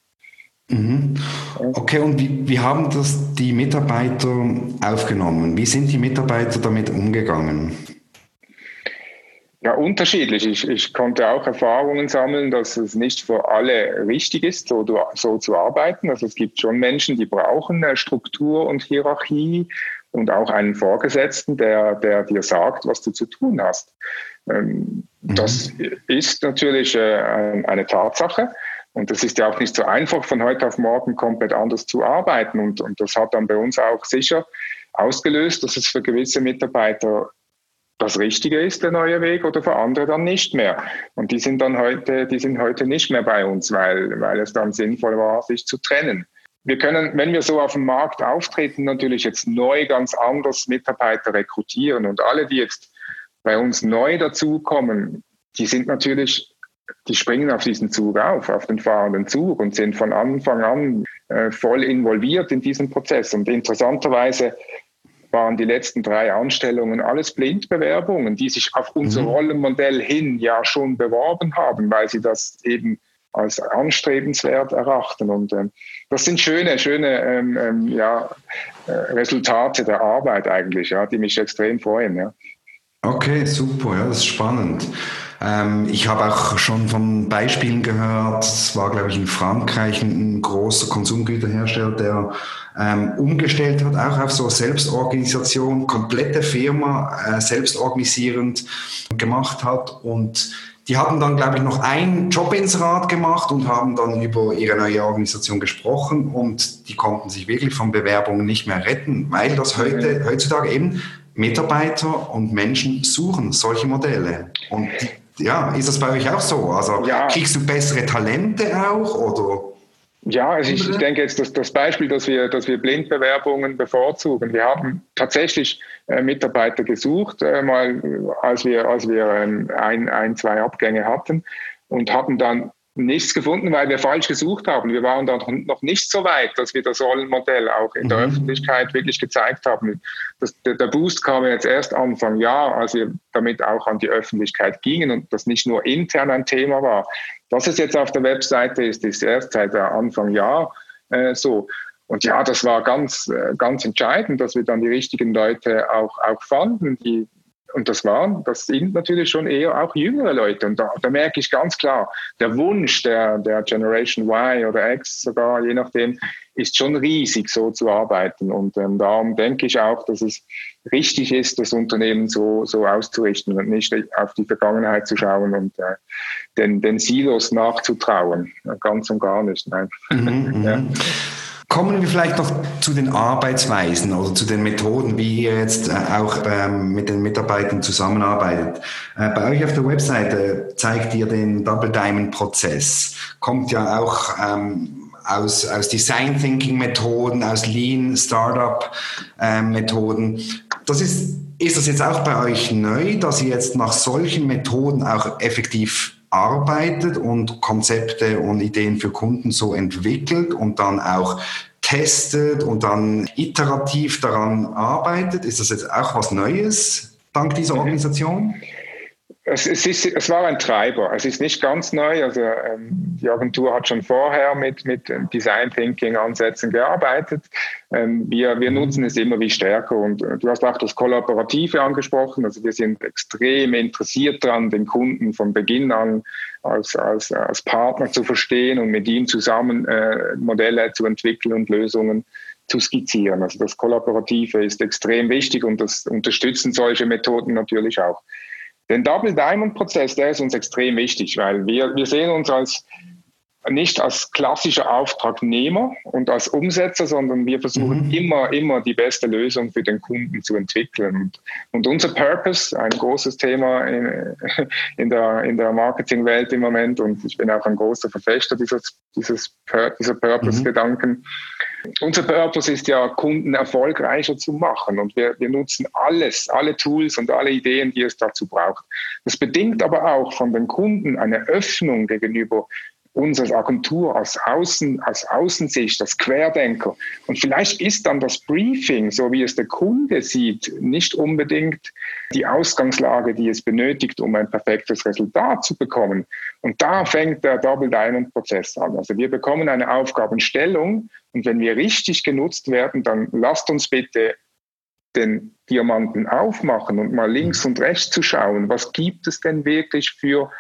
Speaker 2: Mhm. Okay, und wie, wie haben das die Mitarbeiter aufgenommen? Wie sind die Mitarbeiter damit umgegangen?
Speaker 1: Ja, unterschiedlich. Ich, ich konnte auch Erfahrungen sammeln, dass es nicht für alle richtig ist, so, so zu arbeiten. Also es gibt schon Menschen, die brauchen Struktur und Hierarchie und auch einen Vorgesetzten, der, der dir sagt, was du zu tun hast. Ähm, mhm. Das ist natürlich äh, eine Tatsache. Und das ist ja auch nicht so einfach, von heute auf morgen komplett anders zu arbeiten. Und, und das hat dann bei uns auch sicher ausgelöst, dass es für gewisse Mitarbeiter das Richtige ist, der neue Weg, oder für andere dann nicht mehr. Und die sind dann heute, die sind heute nicht mehr bei uns, weil, weil es dann sinnvoll war, sich zu trennen. Wir können, wenn wir so auf dem Markt auftreten, natürlich jetzt neu ganz anders Mitarbeiter rekrutieren. Und alle, die jetzt bei uns neu dazukommen, die sind natürlich, die springen auf diesen Zug auf, auf den fahrenden Zug und sind von Anfang an äh, voll involviert in diesen Prozess. Und interessanterweise waren die letzten drei Anstellungen alles Blindbewerbungen, die sich auf unser mhm. Rollenmodell hin ja schon beworben haben, weil sie das eben als anstrebenswert erachten. Und ähm, das sind schöne, schöne ähm, ähm, ja, äh, Resultate der Arbeit eigentlich, ja, die mich extrem freuen. Ja.
Speaker 2: Okay, super, ja, das ist spannend. Ähm, ich habe auch schon von Beispielen gehört, es war, glaube ich, in Frankreich ein, großer Konsumgüterhersteller, der ähm, umgestellt hat, auch auf so Selbstorganisation, komplette Firma äh, selbstorganisierend gemacht hat. Und die hatten dann, glaube ich, noch ein Jobinserat gemacht und haben dann über ihre neue Organisation gesprochen. Und die konnten sich wirklich von Bewerbungen nicht mehr retten, weil das heute, heutzutage eben Mitarbeiter und Menschen suchen solche Modelle. Und die, ja, ist das bei euch auch so? Also ja. kriegst du bessere Talente auch oder?
Speaker 1: Ja, also ich, ich denke jetzt, dass das Beispiel, dass wir, dass wir Blindbewerbungen bevorzugen. Wir haben tatsächlich äh, Mitarbeiter gesucht, äh, mal als wir, als wir ähm, ein, ein, zwei Abgänge hatten und hatten dann nichts gefunden, weil wir falsch gesucht haben. Wir waren da noch nicht so weit, dass wir das Rollenmodell auch in der mhm. Öffentlichkeit wirklich gezeigt haben. Das, der, der, Boost kam jetzt erst Anfang Jahr, als wir damit auch an die Öffentlichkeit gingen und das nicht nur intern ein Thema war. Dass es jetzt auf der Webseite ist, ist erst seit Anfang Jahr äh, so. Und ja, das war ganz, äh, ganz entscheidend, dass wir dann die richtigen Leute auch, auch fanden, die und das waren, das sind natürlich schon eher auch jüngere Leute. Und da, da, merke ich ganz klar, der Wunsch der, der Generation Y oder X sogar, je nachdem, ist schon riesig, so zu arbeiten. Und ähm, darum denke ich auch, dass es richtig ist, das Unternehmen so, so auszurichten und nicht auf die Vergangenheit zu schauen und äh, den, den Silos nachzutrauen. Ganz und gar nicht. Nein. Mhm,
Speaker 2: ja. Kommen wir vielleicht noch zu den Arbeitsweisen oder zu den Methoden, wie ihr jetzt äh, auch ähm, mit den Mitarbeitern zusammenarbeitet. Äh, bei euch auf der Webseite zeigt ihr den Double Diamond Prozess. Kommt ja auch ähm, aus, aus Design Thinking Methoden, aus Lean Startup äh, Methoden. Das ist, ist das jetzt auch bei euch neu, dass ihr jetzt nach solchen Methoden auch effektiv arbeitet und Konzepte und Ideen für Kunden so entwickelt und dann auch testet und dann iterativ daran arbeitet? Ist das jetzt auch was Neues dank dieser mhm. Organisation?
Speaker 1: Es, es, ist, es war ein Treiber. Es ist nicht ganz neu. Also ähm, die Agentur hat schon vorher mit, mit Design Thinking Ansätzen gearbeitet. Ähm, wir, wir nutzen es immer wie stärker. Und äh, du hast auch das Kollaborative angesprochen. Also wir sind extrem interessiert daran, den Kunden von Beginn an als, als, als Partner zu verstehen und mit ihm zusammen äh, Modelle zu entwickeln und Lösungen zu skizzieren. Also das Kollaborative ist extrem wichtig und das unterstützen solche Methoden natürlich auch. Den Double Diamond Prozess, der ist uns extrem wichtig, weil wir, wir sehen uns als nicht als klassischer Auftragnehmer und als Umsetzer, sondern wir versuchen mhm. immer, immer die beste Lösung für den Kunden zu entwickeln. Und, unser Purpose, ein großes Thema in, in der, in der Marketingwelt im Moment, und ich bin auch ein großer Verfechter dieses, dieses, dieser Purpose-Gedanken. Mhm. Unser Purpose ist ja, Kunden erfolgreicher zu machen. Und wir, wir nutzen alles, alle Tools und alle Ideen, die es dazu braucht. Das bedingt aber auch von den Kunden eine Öffnung gegenüber uns als Agentur, als, Außen, als Außensicht, als Querdenker. Und vielleicht ist dann das Briefing, so wie es der Kunde sieht, nicht unbedingt die Ausgangslage, die es benötigt, um ein perfektes Resultat zu bekommen. Und da fängt der Double Diamond Prozess an. Also wir bekommen eine Aufgabenstellung und wenn wir richtig genutzt werden, dann lasst uns bitte den Diamanten aufmachen und mal links und rechts zu schauen, was gibt es denn wirklich für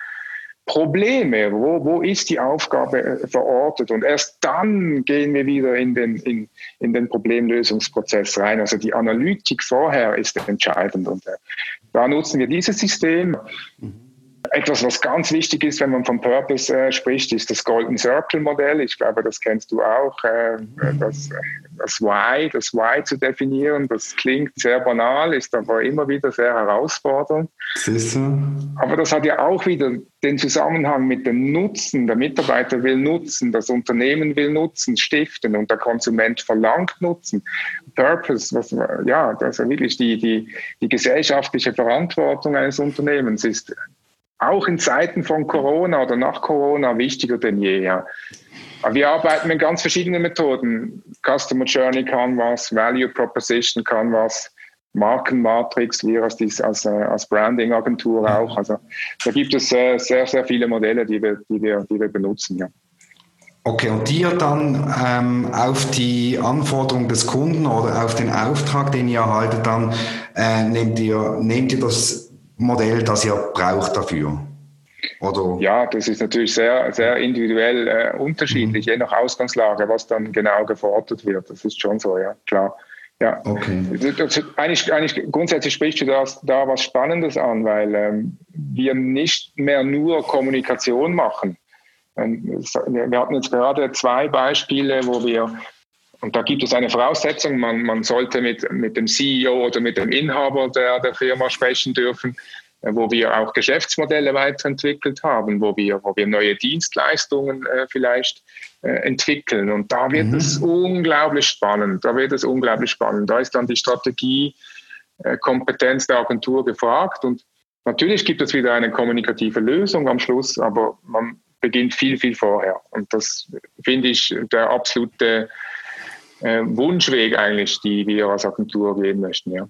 Speaker 1: Probleme, wo, wo ist die Aufgabe äh, verortet und erst dann gehen wir wieder in den, in, in den Problemlösungsprozess rein. Also die Analytik vorher ist entscheidend und äh, da nutzen wir dieses System. Mhm. Etwas, was ganz wichtig ist, wenn man von Purpose äh, spricht, ist das Golden Circle Modell. Ich glaube, das kennst du auch. Äh, das, das Why, das Why zu definieren, das klingt sehr banal, ist aber immer wieder sehr herausfordernd. Aber das hat ja auch wieder den Zusammenhang mit dem Nutzen. Der Mitarbeiter will nutzen, das Unternehmen will nutzen, stiften und der Konsument verlangt Nutzen. Purpose, was, ja, das ist wirklich die, die, die gesellschaftliche Verantwortung eines Unternehmens ist auch in Zeiten von Corona oder nach Corona wichtiger denn je. Ja. Wir arbeiten mit ganz verschiedenen Methoden. Customer Journey kann was, Value Proposition kann was, Markenmatrix, wir als, als, äh, als Branding-Agentur auch. Also da gibt es äh, sehr, sehr viele Modelle, die wir, die wir, die wir benutzen. Ja.
Speaker 2: Okay, und ihr dann ähm, auf die Anforderung des Kunden oder auf den Auftrag, den ihr erhaltet, dann äh, nehmt, ihr, nehmt ihr das Modell, das ihr braucht dafür?
Speaker 1: Oder? Ja, das ist natürlich sehr, sehr individuell äh, unterschiedlich, mhm. je nach Ausgangslage, was dann genau gefordert wird. Das ist schon so, ja, klar. Ja, okay. Das, eigentlich, eigentlich grundsätzlich sprichst du das, da was Spannendes an, weil ähm, wir nicht mehr nur Kommunikation machen. Ähm, wir hatten jetzt gerade zwei Beispiele, wo wir, und da gibt es eine Voraussetzung, man, man sollte mit, mit dem CEO oder mit dem Inhaber der, der Firma sprechen dürfen. Äh, wo wir auch Geschäftsmodelle weiterentwickelt haben, wo wir, wo wir neue Dienstleistungen äh, vielleicht äh, entwickeln. Und da wird mhm. es unglaublich spannend. Da wird es unglaublich spannend. Da ist dann die Strategiekompetenz äh, der Agentur gefragt. Und natürlich gibt es wieder eine kommunikative Lösung am Schluss, aber man beginnt viel, viel vorher. Und das finde ich der absolute äh, Wunschweg eigentlich, die wir als Agentur gehen möchten. Ja.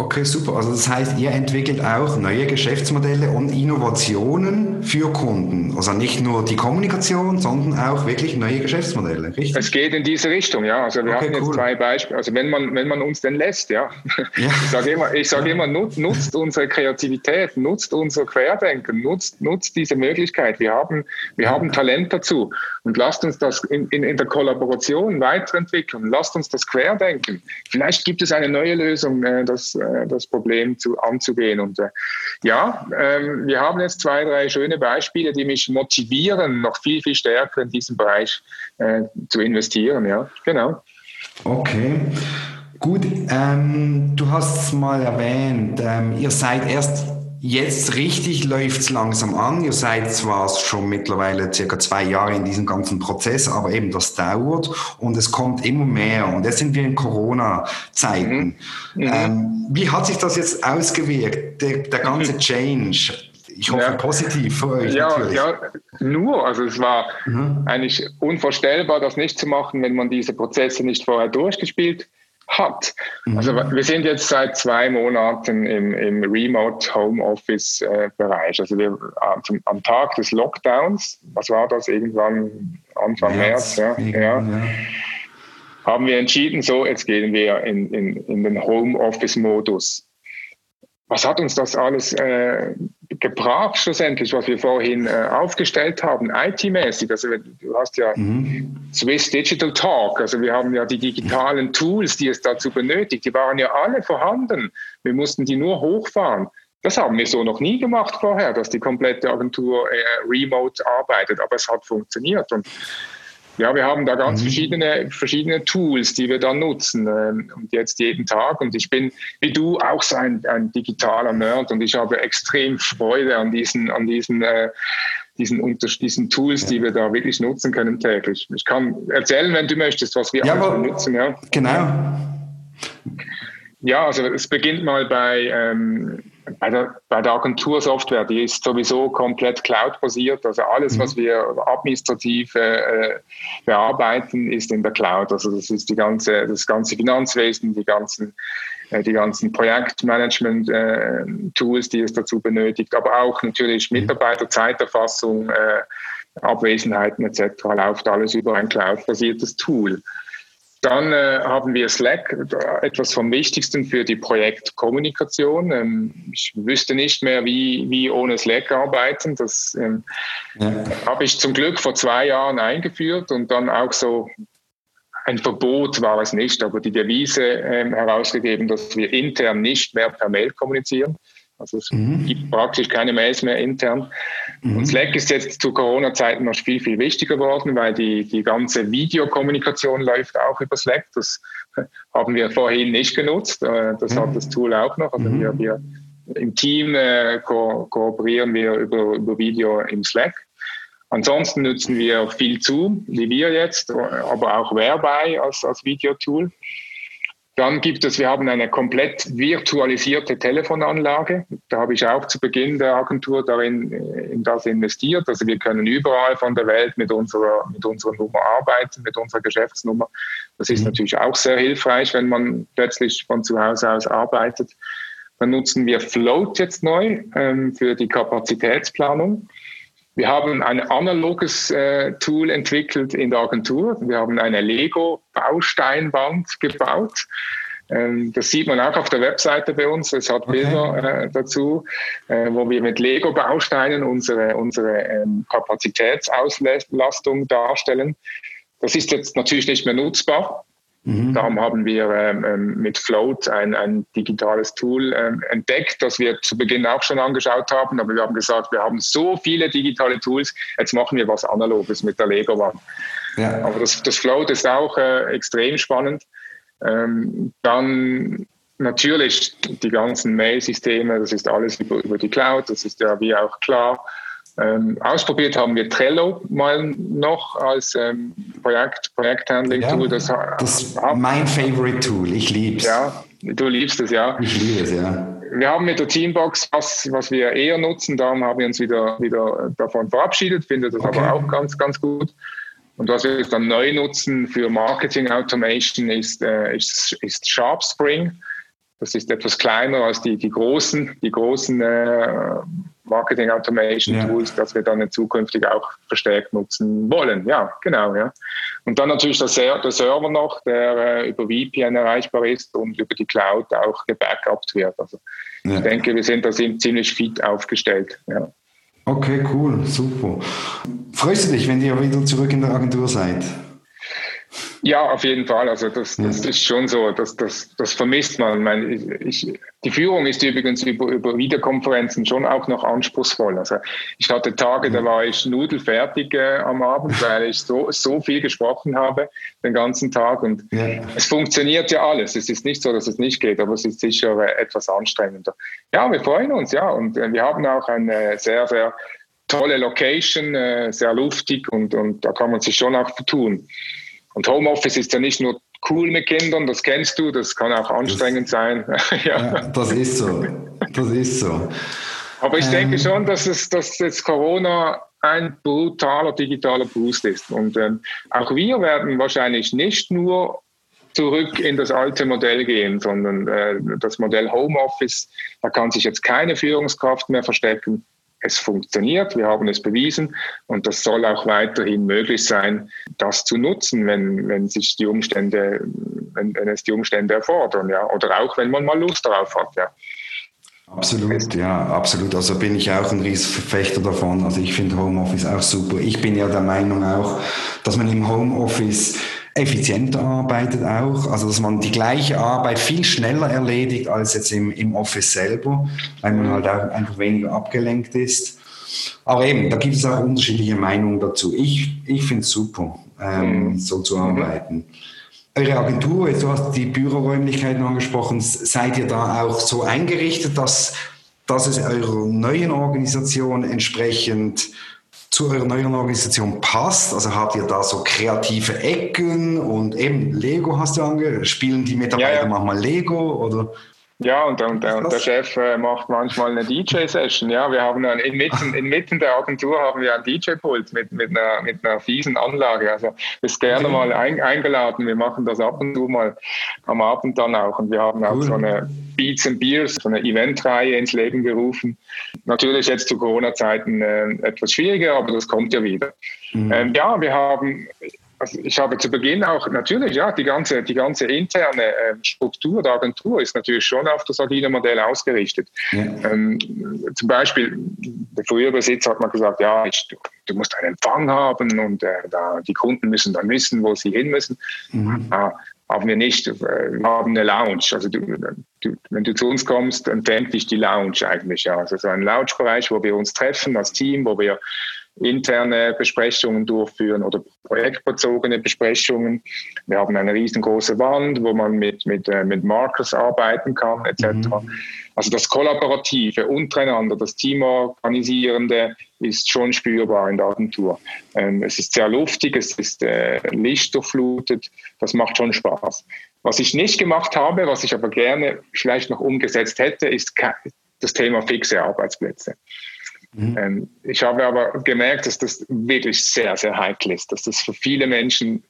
Speaker 2: Okay, super. Also das heißt, ihr entwickelt auch neue Geschäftsmodelle und Innovationen für Kunden. Also nicht nur die Kommunikation, sondern auch wirklich neue Geschäftsmodelle,
Speaker 1: richtig? Es geht in diese Richtung, ja. Also wir okay, haben jetzt cool. zwei Beispiele. Also wenn man, wenn man uns denn lässt, ja. ja. Ich sage immer, ich sage immer nutzt, nutzt unsere Kreativität, nutzt unser Querdenken, nutzt, nutzt diese Möglichkeit. Wir haben, wir haben Talent dazu. Und lasst uns das in, in, in der Kollaboration weiterentwickeln. Lasst uns das Querdenken. Vielleicht gibt es eine neue Lösung, äh, das äh, das Problem zu, anzugehen. Und äh, ja, ähm, wir haben jetzt zwei, drei schöne Beispiele, die mich motivieren, noch viel, viel stärker in diesem Bereich äh, zu investieren. Ja, genau.
Speaker 2: Okay. Gut, ähm, du hast es mal erwähnt, ähm, ihr seid erst jetzt richtig läuft es langsam an. Ihr seid zwar schon mittlerweile circa zwei Jahre in diesem ganzen Prozess, aber eben das dauert und es kommt immer mehr. Und jetzt sind wir in Corona-Zeiten. Mhm. Mhm. Ähm, wie hat sich das jetzt ausgewirkt, der, der ganze mhm. Change? Ich hoffe ja. positiv für euch
Speaker 1: ja, natürlich. Ja, nur. Also es war mhm. eigentlich unvorstellbar, das nicht zu machen, wenn man diese Prozesse nicht vorher durchgespielt hat. Also mhm. wir sind jetzt seit zwei Monaten im, im Remote Homeoffice äh, Bereich. Also wir am, am, Tag des Lockdowns, was war das irgendwann Anfang März, März ja, ja, ja, haben wir entschieden, so jetzt gehen wir in, in, in den Homeoffice Modus. Was hat uns das alles äh, gebracht schlussendlich, was wir vorhin äh, aufgestellt haben, IT-mäßig. Also du hast ja mhm. Swiss Digital Talk, also wir haben ja die digitalen Tools, die es dazu benötigt, die waren ja alle vorhanden. Wir mussten die nur hochfahren. Das haben wir so noch nie gemacht vorher, dass die komplette Agentur äh, remote arbeitet, aber es hat funktioniert. Und ja, wir haben da ganz mhm. verschiedene, verschiedene Tools, die wir da nutzen ähm, und jetzt jeden Tag. Und ich bin, wie du, auch so ein, ein digitaler Nerd und ich habe extrem Freude an diesen, an diesen, äh, diesen, unter, diesen Tools, ja. die wir da wirklich nutzen können täglich. Ich kann erzählen, wenn du möchtest, was wir ja, aber, nutzen. Ja.
Speaker 2: Genau.
Speaker 1: Ja, also es beginnt mal bei ähm, bei der, bei der Agentursoftware, die ist sowieso komplett cloud-basiert. Also alles, mhm. was wir administrativ äh, bearbeiten, ist in der Cloud. Also das ist die ganze, das ganze Finanzwesen, die ganzen, äh, die ganzen Projektmanagement-Tools, äh, die es dazu benötigt, aber auch natürlich mhm. Mitarbeiterzeiterfassung, äh, Abwesenheiten etc. läuft alles über ein cloud-basiertes Tool. Dann äh, haben wir Slack, etwas vom Wichtigsten für die Projektkommunikation. Ähm, ich wüsste nicht mehr, wie, wie ohne Slack arbeiten. Das ähm, ja. habe ich zum Glück vor zwei Jahren eingeführt und dann auch so ein Verbot war es nicht, aber die Devise ähm, herausgegeben, dass wir intern nicht mehr per Mail kommunizieren. Also es mhm. gibt praktisch keine Mails mehr intern. Mhm. Und Slack ist jetzt zu Corona-Zeiten noch viel, viel wichtiger geworden, weil die, die ganze Videokommunikation läuft auch über Slack. Das haben wir vorhin nicht genutzt. Äh, das mhm. hat das Tool auch noch. Also wir, mhm. wir im Team äh, ko kooperieren wir über, über Video im Slack. Ansonsten nutzen wir viel Zoom, wie wir jetzt, aber auch Whereby als, als Videotool. Dann gibt es, wir haben eine komplett virtualisierte Telefonanlage. Da habe ich auch zu Beginn der Agentur darin äh, in das investiert. Also wir können überall von der Welt mit unserer, mit unserer Nummer arbeiten, mit unserer Geschäftsnummer. Das ist mhm. natürlich auch sehr hilfreich, wenn man plötzlich von zu Hause aus arbeitet. Dann nutzen wir Float jetzt neu ähm, für die Kapazitätsplanung. Wir haben ein analoges äh, Tool entwickelt in der Agentur. Wir haben eine Lego-Bausteinwand gebaut. Ähm, das sieht man auch auf der Webseite bei uns. Es hat okay. Bilder äh, dazu, äh, wo wir mit Lego-Bausteinen unsere, unsere ähm, Kapazitätsauslastung darstellen. Das ist jetzt natürlich nicht mehr nutzbar. Mhm. Darum haben wir ähm, ähm, mit Float ein, ein digitales Tool ähm, entdeckt, das wir zu Beginn auch schon angeschaut haben. Aber wir haben gesagt, wir haben so viele digitale Tools, jetzt machen wir was Analoges mit der Lego-Wand. Ja. Aber das, das Float ist auch äh, extrem spannend. Ähm, dann natürlich die ganzen Mail-Systeme, das ist alles über, über die Cloud, das ist ja wie auch klar. Ähm, ausprobiert haben wir Trello mal noch als ähm, Projekt, Projekthandling-Tool.
Speaker 2: Ja, das, das ist mein Favorite Tool. Ich liebe es.
Speaker 1: Ja, du liebst es, ja.
Speaker 2: Ich liebe es, ja.
Speaker 1: Wir haben mit der Teambox was, was wir eher nutzen. Darum haben wir uns wieder, wieder davon verabschiedet. Finde das okay. aber auch ganz, ganz gut. Und was wir jetzt dann neu nutzen für Marketing Automation ist, äh, ist, ist Sharp Spring. Das ist etwas kleiner als die, die großen, die großen äh, Marketing Automation ja. Tools, dass wir dann in zukünftig auch verstärkt nutzen wollen. Ja, genau. Ja. Und dann natürlich der, der Server noch, der äh, über VPN erreichbar ist und über die Cloud auch gebackupt wird. Also ja. ich denke, wir sind da ziemlich fit aufgestellt. Ja.
Speaker 2: Okay, cool, super. Freust du dich, wenn ihr wieder zurück in der Agentur seid?
Speaker 1: Ja, auf jeden Fall. Also das, das ist schon so, das, das, das vermisst man. Ich meine, ich, die Führung ist übrigens über, über Videokonferenzen schon auch noch anspruchsvoll. Also ich hatte Tage, da war ich nudelfertig äh, am Abend, weil ich so, so viel gesprochen habe den ganzen Tag. Und ja. es funktioniert ja alles. Es ist nicht so, dass es nicht geht, aber es ist sicher äh, etwas anstrengender. Ja, wir freuen uns, ja. Und äh, wir haben auch eine sehr, sehr tolle Location, äh, sehr luftig und, und da kann man sich schon auch vertun. Und Homeoffice ist ja nicht nur cool mit Kindern, das kennst du, das kann auch anstrengend das, sein.
Speaker 2: ja. ja. das ist so. Das ist so.
Speaker 1: Aber ich ähm, denke schon, dass es, dass jetzt Corona ein brutaler digitaler Boost ist. Und ähm, auch wir werden wahrscheinlich nicht nur zurück in das alte Modell gehen, sondern äh, das Modell Homeoffice, da kann sich jetzt keine Führungskraft mehr verstecken es funktioniert, wir haben es bewiesen und das soll auch weiterhin möglich sein, das zu nutzen, wenn, wenn sich die Umstände, wenn, wenn es die Umstände erfordern, ja, oder auch wenn man mal Lust darauf hat, ja.
Speaker 2: Absolut, ja, absolut. Also bin ich auch ein Riesenverfechter davon. Also ich finde Homeoffice auch super. Ich bin ja der Meinung auch, dass man im Homeoffice effizienter arbeitet auch, also dass man die gleiche Arbeit viel schneller erledigt als jetzt im, im Office selber, weil man halt auch einfach weniger abgelenkt ist. Aber eben, da gibt es auch unterschiedliche Meinungen dazu. Ich, ich finde es super, ähm, mhm. so zu arbeiten. Eure Agentur, du hast die Büroräumlichkeiten angesprochen, seid ihr da auch so eingerichtet, dass, dass es eurer neuen Organisation entsprechend zu eurer neuen Organisation passt? Also habt ihr da so kreative Ecken und eben Lego hast du ange spielen die Mitarbeiter ja, ja. manchmal Lego oder?
Speaker 1: Ja, und, und, und der Chef äh, macht manchmal eine DJ-Session. Ja, wir haben dann inmitten, inmitten der Agentur haben wir ein DJ-Pult mit, mit, einer, mit einer fiesen Anlage. Also bist gerne okay. mal ein, eingeladen. Wir machen das ab und zu mal am Abend dann auch. Und wir haben auch cool. so eine Beats and Beers, so eine Eventreihe ins Leben gerufen. Natürlich jetzt zu Corona-Zeiten äh, etwas schwieriger, aber das kommt ja wieder. Mhm. Ähm, ja, wir haben also ich habe zu Beginn auch natürlich, ja, die ganze, die ganze interne äh, Struktur der Agentur ist natürlich schon auf das agile Modell ausgerichtet. Ja. Ähm, zum Beispiel, der frühere Besitzer hat mal gesagt, ja, ich, du, du, musst einen Empfang haben und äh, da, die Kunden müssen dann wissen, wo sie hin müssen. Mhm. Ah, haben wir nicht. Äh, wir haben eine Lounge. Also du, du, wenn du zu uns kommst, empfängt dich die Lounge eigentlich. Ja. Also so ein Lounge-Bereich, wo wir uns treffen als Team, wo wir interne Besprechungen durchführen oder projektbezogene Besprechungen. Wir haben eine riesengroße Wand, wo man mit, mit, äh, mit Markers arbeiten kann, etc. Mhm. Also das Kollaborative untereinander, das Teamorganisierende ist schon spürbar in der Agentur. Ähm, es ist sehr luftig, es ist äh, lichtdurchflutet, das macht schon Spaß. Was ich nicht gemacht habe, was ich aber gerne vielleicht noch umgesetzt hätte, ist das Thema fixe Arbeitsplätze. Mhm. Ähm, ich habe aber gemerkt, dass das wirklich sehr, sehr heikel ist, dass das für viele Menschen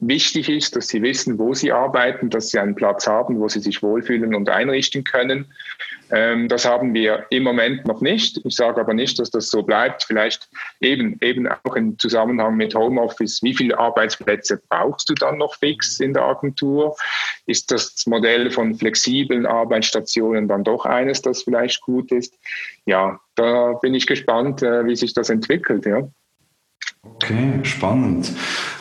Speaker 1: wichtig ist, dass sie wissen, wo sie arbeiten, dass sie einen Platz haben, wo sie sich wohlfühlen und einrichten können. Ähm, das haben wir im Moment noch nicht. Ich sage aber nicht, dass das so bleibt. Vielleicht eben, eben auch im Zusammenhang mit Homeoffice. Wie viele Arbeitsplätze brauchst du dann noch fix in der Agentur? Ist das Modell von flexiblen Arbeitsstationen dann doch eines, das vielleicht gut ist? Ja, da bin ich gespannt, äh, wie sich das entwickelt. Ja.
Speaker 2: Okay, spannend.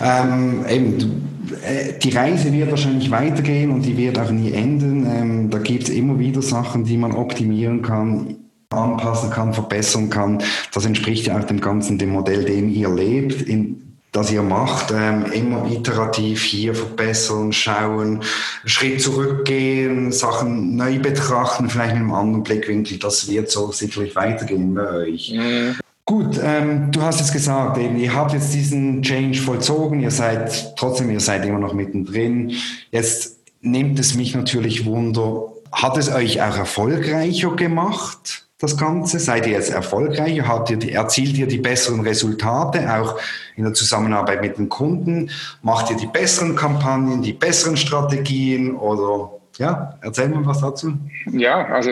Speaker 2: Ähm, eben, äh, die Reise wird wahrscheinlich weitergehen und die wird auch nie enden. Ähm, da gibt es immer wieder Sachen, die man optimieren kann, anpassen kann, verbessern kann. Das entspricht ja auch dem ganzen dem Modell, dem ihr lebt, in, das ihr macht, ähm, immer iterativ hier verbessern, schauen, Schritt zurückgehen, Sachen neu betrachten, vielleicht mit einem anderen Blickwinkel. Das wird so sicherlich weitergehen bei euch. Mhm. Gut, ähm, du hast jetzt gesagt, eben, ihr habt jetzt diesen Change vollzogen, ihr seid trotzdem, ihr seid immer noch mittendrin. Jetzt nimmt es mich natürlich Wunder, hat es euch auch erfolgreicher gemacht, das Ganze? Seid ihr jetzt erfolgreicher? Habt ihr die, erzielt ihr die besseren Resultate, auch in der Zusammenarbeit mit den Kunden? Macht ihr die besseren Kampagnen, die besseren Strategien oder ja, erzähl mal was dazu.
Speaker 1: Ja, also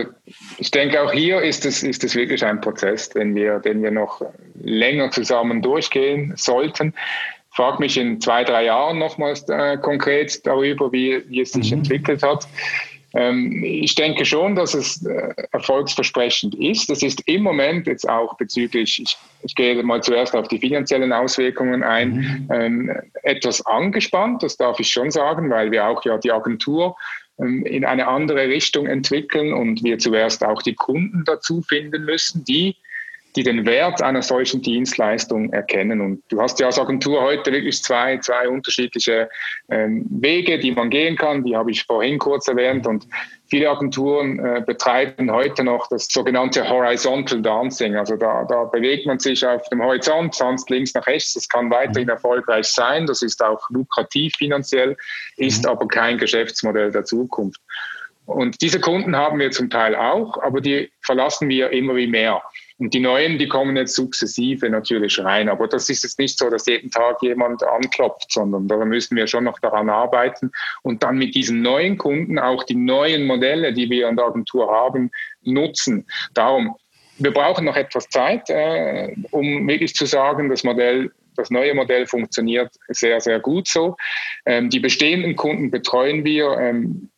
Speaker 1: ich denke auch hier ist es, ist es wirklich ein Prozess, den wir, den wir noch länger zusammen durchgehen sollten. Frag mich in zwei, drei Jahren nochmals äh, konkret darüber, wie, wie es sich mhm. entwickelt hat. Ähm, ich denke schon, dass es äh, erfolgsversprechend ist. Es ist im Moment jetzt auch bezüglich, ich, ich gehe mal zuerst auf die finanziellen Auswirkungen ein, mhm. ähm, etwas angespannt, das darf ich schon sagen, weil wir auch ja die Agentur in eine andere Richtung entwickeln und wir zuerst auch die Kunden dazu finden müssen, die die den Wert einer solchen Dienstleistung erkennen. Und du hast ja als Agentur heute wirklich zwei, zwei unterschiedliche ähm, Wege, die man gehen kann. Die habe ich vorhin kurz erwähnt. Und viele Agenturen äh, betreiben heute noch das sogenannte Horizontal Dancing. Also da, da bewegt man sich auf dem Horizont, sonst links nach rechts. Das kann weiterhin erfolgreich sein. Das ist auch lukrativ finanziell, ist mhm. aber kein Geschäftsmodell der Zukunft. Und diese Kunden haben wir zum Teil auch, aber die verlassen wir immer wie mehr. Und die neuen, die kommen jetzt sukzessive natürlich rein. Aber das ist jetzt nicht so, dass jeden Tag jemand anklopft, sondern da müssen wir schon noch daran arbeiten und dann mit diesen neuen Kunden auch die neuen Modelle, die wir an der Agentur haben, nutzen. Darum, wir brauchen noch etwas Zeit, äh, um wirklich zu sagen, das Modell das neue Modell funktioniert sehr, sehr gut so. Ähm, die bestehenden Kunden betreuen wir ähm,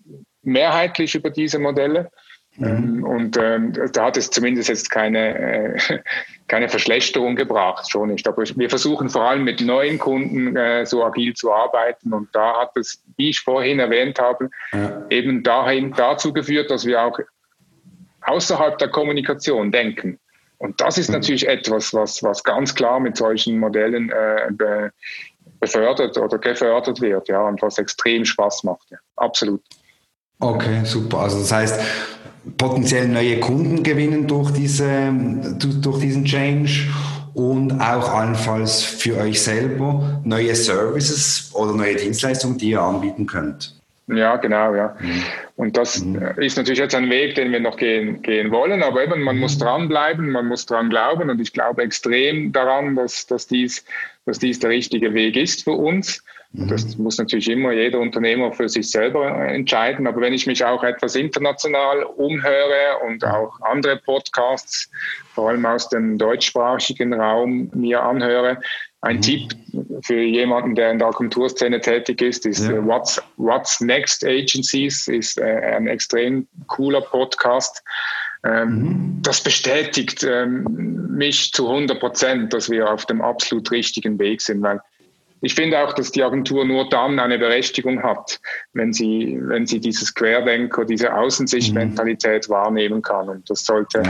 Speaker 1: mehrheitlich über diese Modelle. Mhm. Ähm, und ähm, da hat es zumindest jetzt keine, äh, keine Verschlechterung gebracht, schon nicht. Aber wir versuchen vor allem mit neuen Kunden äh, so agil zu arbeiten. Und da hat es, wie ich vorhin erwähnt habe, ja. eben dahin dazu geführt, dass wir auch außerhalb der Kommunikation denken. Und das ist mhm. natürlich etwas, was, was ganz klar mit solchen Modellen äh, be, befördert oder gefördert wird, ja, und was extrem Spaß macht. Ja. Absolut.
Speaker 2: Okay, super. Also das heißt, potenziell neue Kunden gewinnen durch, diese, durch diesen Change und auch allenfalls für euch selber neue Services oder neue Dienstleistungen, die ihr anbieten könnt.
Speaker 1: Ja, genau, ja. Mhm. Und das mhm. ist natürlich jetzt ein Weg, den wir noch gehen, gehen wollen, aber eben, man mhm. muss dranbleiben, man muss dran glauben und ich glaube extrem daran, dass, dass, dies, dass dies der richtige Weg ist für uns. Das mhm. muss natürlich immer jeder Unternehmer für sich selber entscheiden. Aber wenn ich mich auch etwas international umhöre und auch andere Podcasts, vor allem aus dem deutschsprachigen Raum, mir anhöre, ein mhm. Tipp für jemanden, der in der Agenturszene tätig ist, ist ja. Äh, What's, What's Next Agencies, ist äh, ein extrem cooler Podcast. Ähm, mhm. Das bestätigt ähm, mich zu 100 Prozent, dass wir auf dem absolut richtigen Weg sind, weil ich finde auch, dass die Agentur nur dann eine Berechtigung hat, wenn sie, wenn sie dieses Querdenker, diese Außensichtmentalität mhm. wahrnehmen kann. Und das sollte,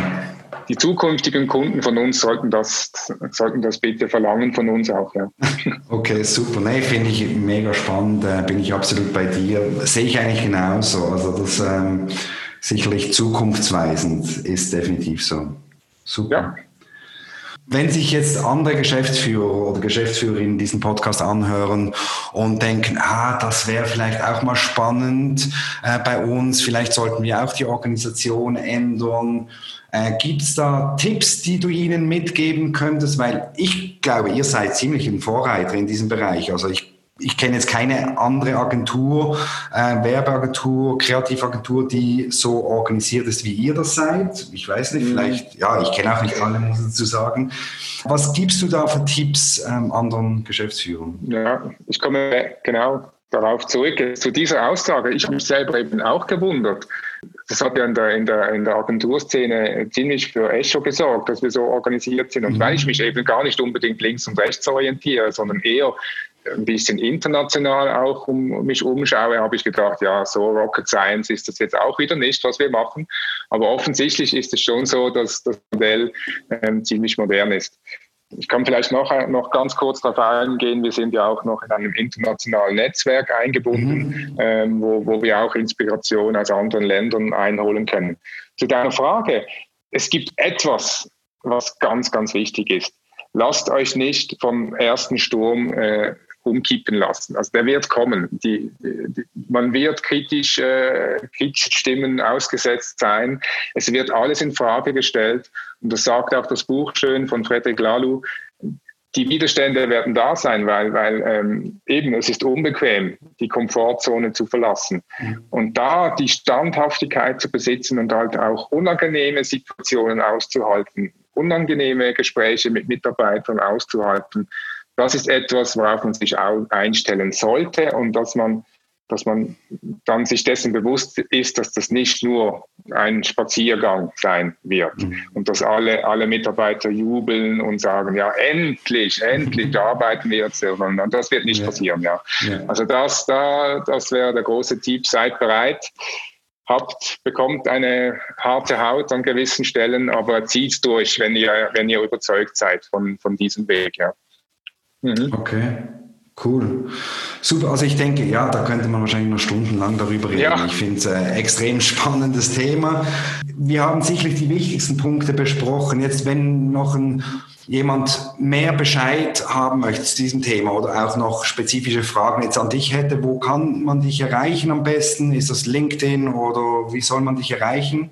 Speaker 1: die zukünftigen Kunden von uns sollten das, sollten das bitte verlangen von uns auch, ja.
Speaker 2: Okay, super. Nee, finde ich mega spannend. Äh, bin ich absolut bei dir. Sehe ich eigentlich genauso. Also das ähm, sicherlich zukunftsweisend ist definitiv so. Super. Ja. Wenn sich jetzt andere Geschäftsführer oder Geschäftsführerinnen diesen Podcast anhören und denken, ah, das wäre vielleicht auch mal spannend äh, bei uns, vielleicht sollten wir auch die Organisation ändern. Äh, Gibt es da Tipps, die du ihnen mitgeben könntest? Weil ich glaube, ihr seid ziemlich ein Vorreiter in diesem Bereich. Also ich ich kenne jetzt keine andere Agentur, äh, Werbeagentur, Kreativagentur, die so organisiert ist, wie ihr das seid. Ich weiß nicht, mhm. vielleicht, ja, ich kenne auch nicht alle, muss ich dazu sagen. Was gibst du da für Tipps ähm, anderen Geschäftsführern?
Speaker 1: Ja, ich komme genau darauf zurück, zu dieser Aussage. Ich habe mich selber eben auch gewundert. Das hat ja in der, in der, in der Agenturszene ziemlich für Echo gesorgt, dass wir so organisiert sind. Und mhm. weil ich mich eben gar nicht unbedingt links und rechts orientiere, sondern eher ein bisschen international auch um mich umschaue, habe ich gedacht, ja, so Rocket Science ist das jetzt auch wieder nicht, was wir machen. Aber offensichtlich ist es schon so, dass das Modell ähm, ziemlich modern ist. Ich kann vielleicht noch, noch ganz kurz darauf eingehen. Wir sind ja auch noch in einem internationalen Netzwerk eingebunden, mhm. ähm, wo, wo wir auch Inspiration aus anderen Ländern einholen können. Zu deiner Frage. Es gibt etwas, was ganz, ganz wichtig ist. Lasst euch nicht vom ersten Sturm äh, umkippen lassen. Also der wird kommen. Die, die, man wird kritisch, äh, kritische Stimmen ausgesetzt sein. Es wird alles in Frage gestellt. Und das sagt auch das Buch schön von Frederic Laloux. Die Widerstände werden da sein, weil, weil ähm, eben es ist unbequem, die Komfortzone zu verlassen. Mhm. Und da die Standhaftigkeit zu besitzen und halt auch unangenehme Situationen auszuhalten, unangenehme Gespräche mit Mitarbeitern auszuhalten, das ist etwas, worauf man sich auch einstellen sollte und dass man dass man dann sich dessen bewusst ist, dass das nicht nur ein Spaziergang sein wird mhm. und dass alle, alle Mitarbeiter jubeln und sagen, ja, endlich, endlich arbeiten wir jetzt, sondern das wird nicht ja. passieren, ja. ja. Also das, da, das wäre der große Tipp, seid bereit, habt, bekommt eine harte Haut an gewissen Stellen, aber zieht durch, wenn ihr, wenn ihr überzeugt seid von, von diesem Weg, ja.
Speaker 2: Mhm. Okay. Cool. Super. Also ich denke, ja, da könnte man wahrscheinlich noch stundenlang darüber reden. Ja. Ich finde es ein extrem spannendes Thema. Wir haben sicherlich die wichtigsten Punkte besprochen. Jetzt, wenn noch ein, jemand mehr Bescheid haben möchte zu diesem Thema oder auch noch spezifische Fragen jetzt an dich hätte, wo kann man dich erreichen am besten? Ist das LinkedIn oder wie soll man dich erreichen?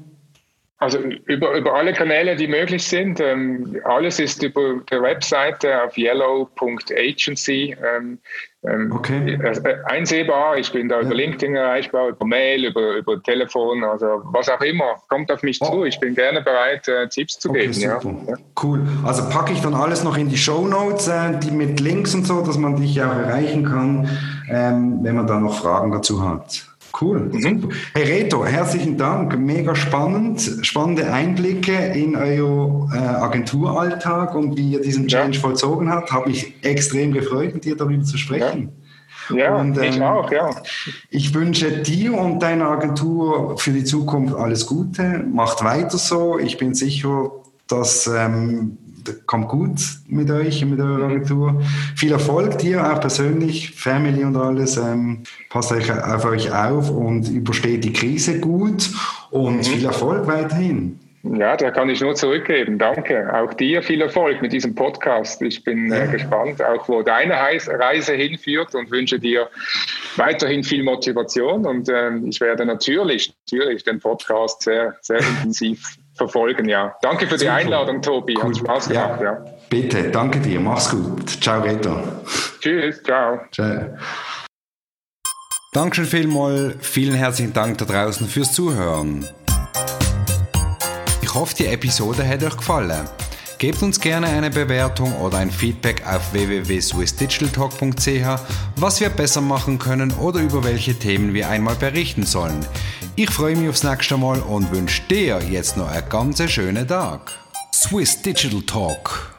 Speaker 1: Also über, über alle Kanäle, die möglich sind. Ähm, alles ist über der Webseite auf yellow.agency ähm, ähm, okay. äh, einsehbar. Ich bin da ja. über LinkedIn erreichbar, über Mail, über, über Telefon, also was auch immer. Kommt auf mich oh. zu. Ich bin gerne bereit, äh, Tipps zu okay, geben. Ja.
Speaker 2: Cool. Also packe ich dann alles noch in die Show Notes, äh, die mit Links und so, dass man dich auch erreichen kann, ähm, wenn man da noch Fragen dazu hat. Cool. Mhm. Hey Reto, herzlichen Dank. Mega spannend. Spannende Einblicke in euer äh, Agenturalltag und wie ihr diesen Change ja. vollzogen habt. Habe mich extrem gefreut, mit dir darüber zu sprechen.
Speaker 1: Ja, ja und, ähm, ich auch, ja.
Speaker 2: Ich wünsche dir und deiner Agentur für die Zukunft alles Gute. Macht weiter so. Ich bin sicher, dass ähm, kommt gut mit euch, mit eurer mhm. Agentur. Viel Erfolg dir, auch persönlich, Family und alles. Ähm, passt euch auf euch auf und übersteht die Krise gut und mhm. viel Erfolg weiterhin.
Speaker 1: Ja, da kann ich nur zurückgeben. Danke. Auch dir viel Erfolg mit diesem Podcast. Ich bin äh, ja. äh, gespannt, auch wo deine Reise hinführt und wünsche dir weiterhin viel Motivation. Und äh, ich werde natürlich, natürlich den Podcast sehr, sehr intensiv verfolgen, ja. Danke für die Einladung, Tobi. Cool. Hat Spaß gemacht, ja. ja.
Speaker 2: Bitte, danke dir. Mach's gut. Ciao, Reto.
Speaker 1: Tschüss, ciao. Ciao.
Speaker 2: Dankeschön vielmals. Vielen herzlichen Dank da draußen fürs Zuhören. Ich hoffe, die Episode hat euch gefallen. Gebt uns gerne eine Bewertung oder ein Feedback auf www.swissdigitaltalk.ch, was wir besser machen können oder über welche Themen wir einmal berichten sollen. Ich freue mich aufs nächste Mal und wünsche dir jetzt noch einen ganz schönen Tag. Swiss Digital Talk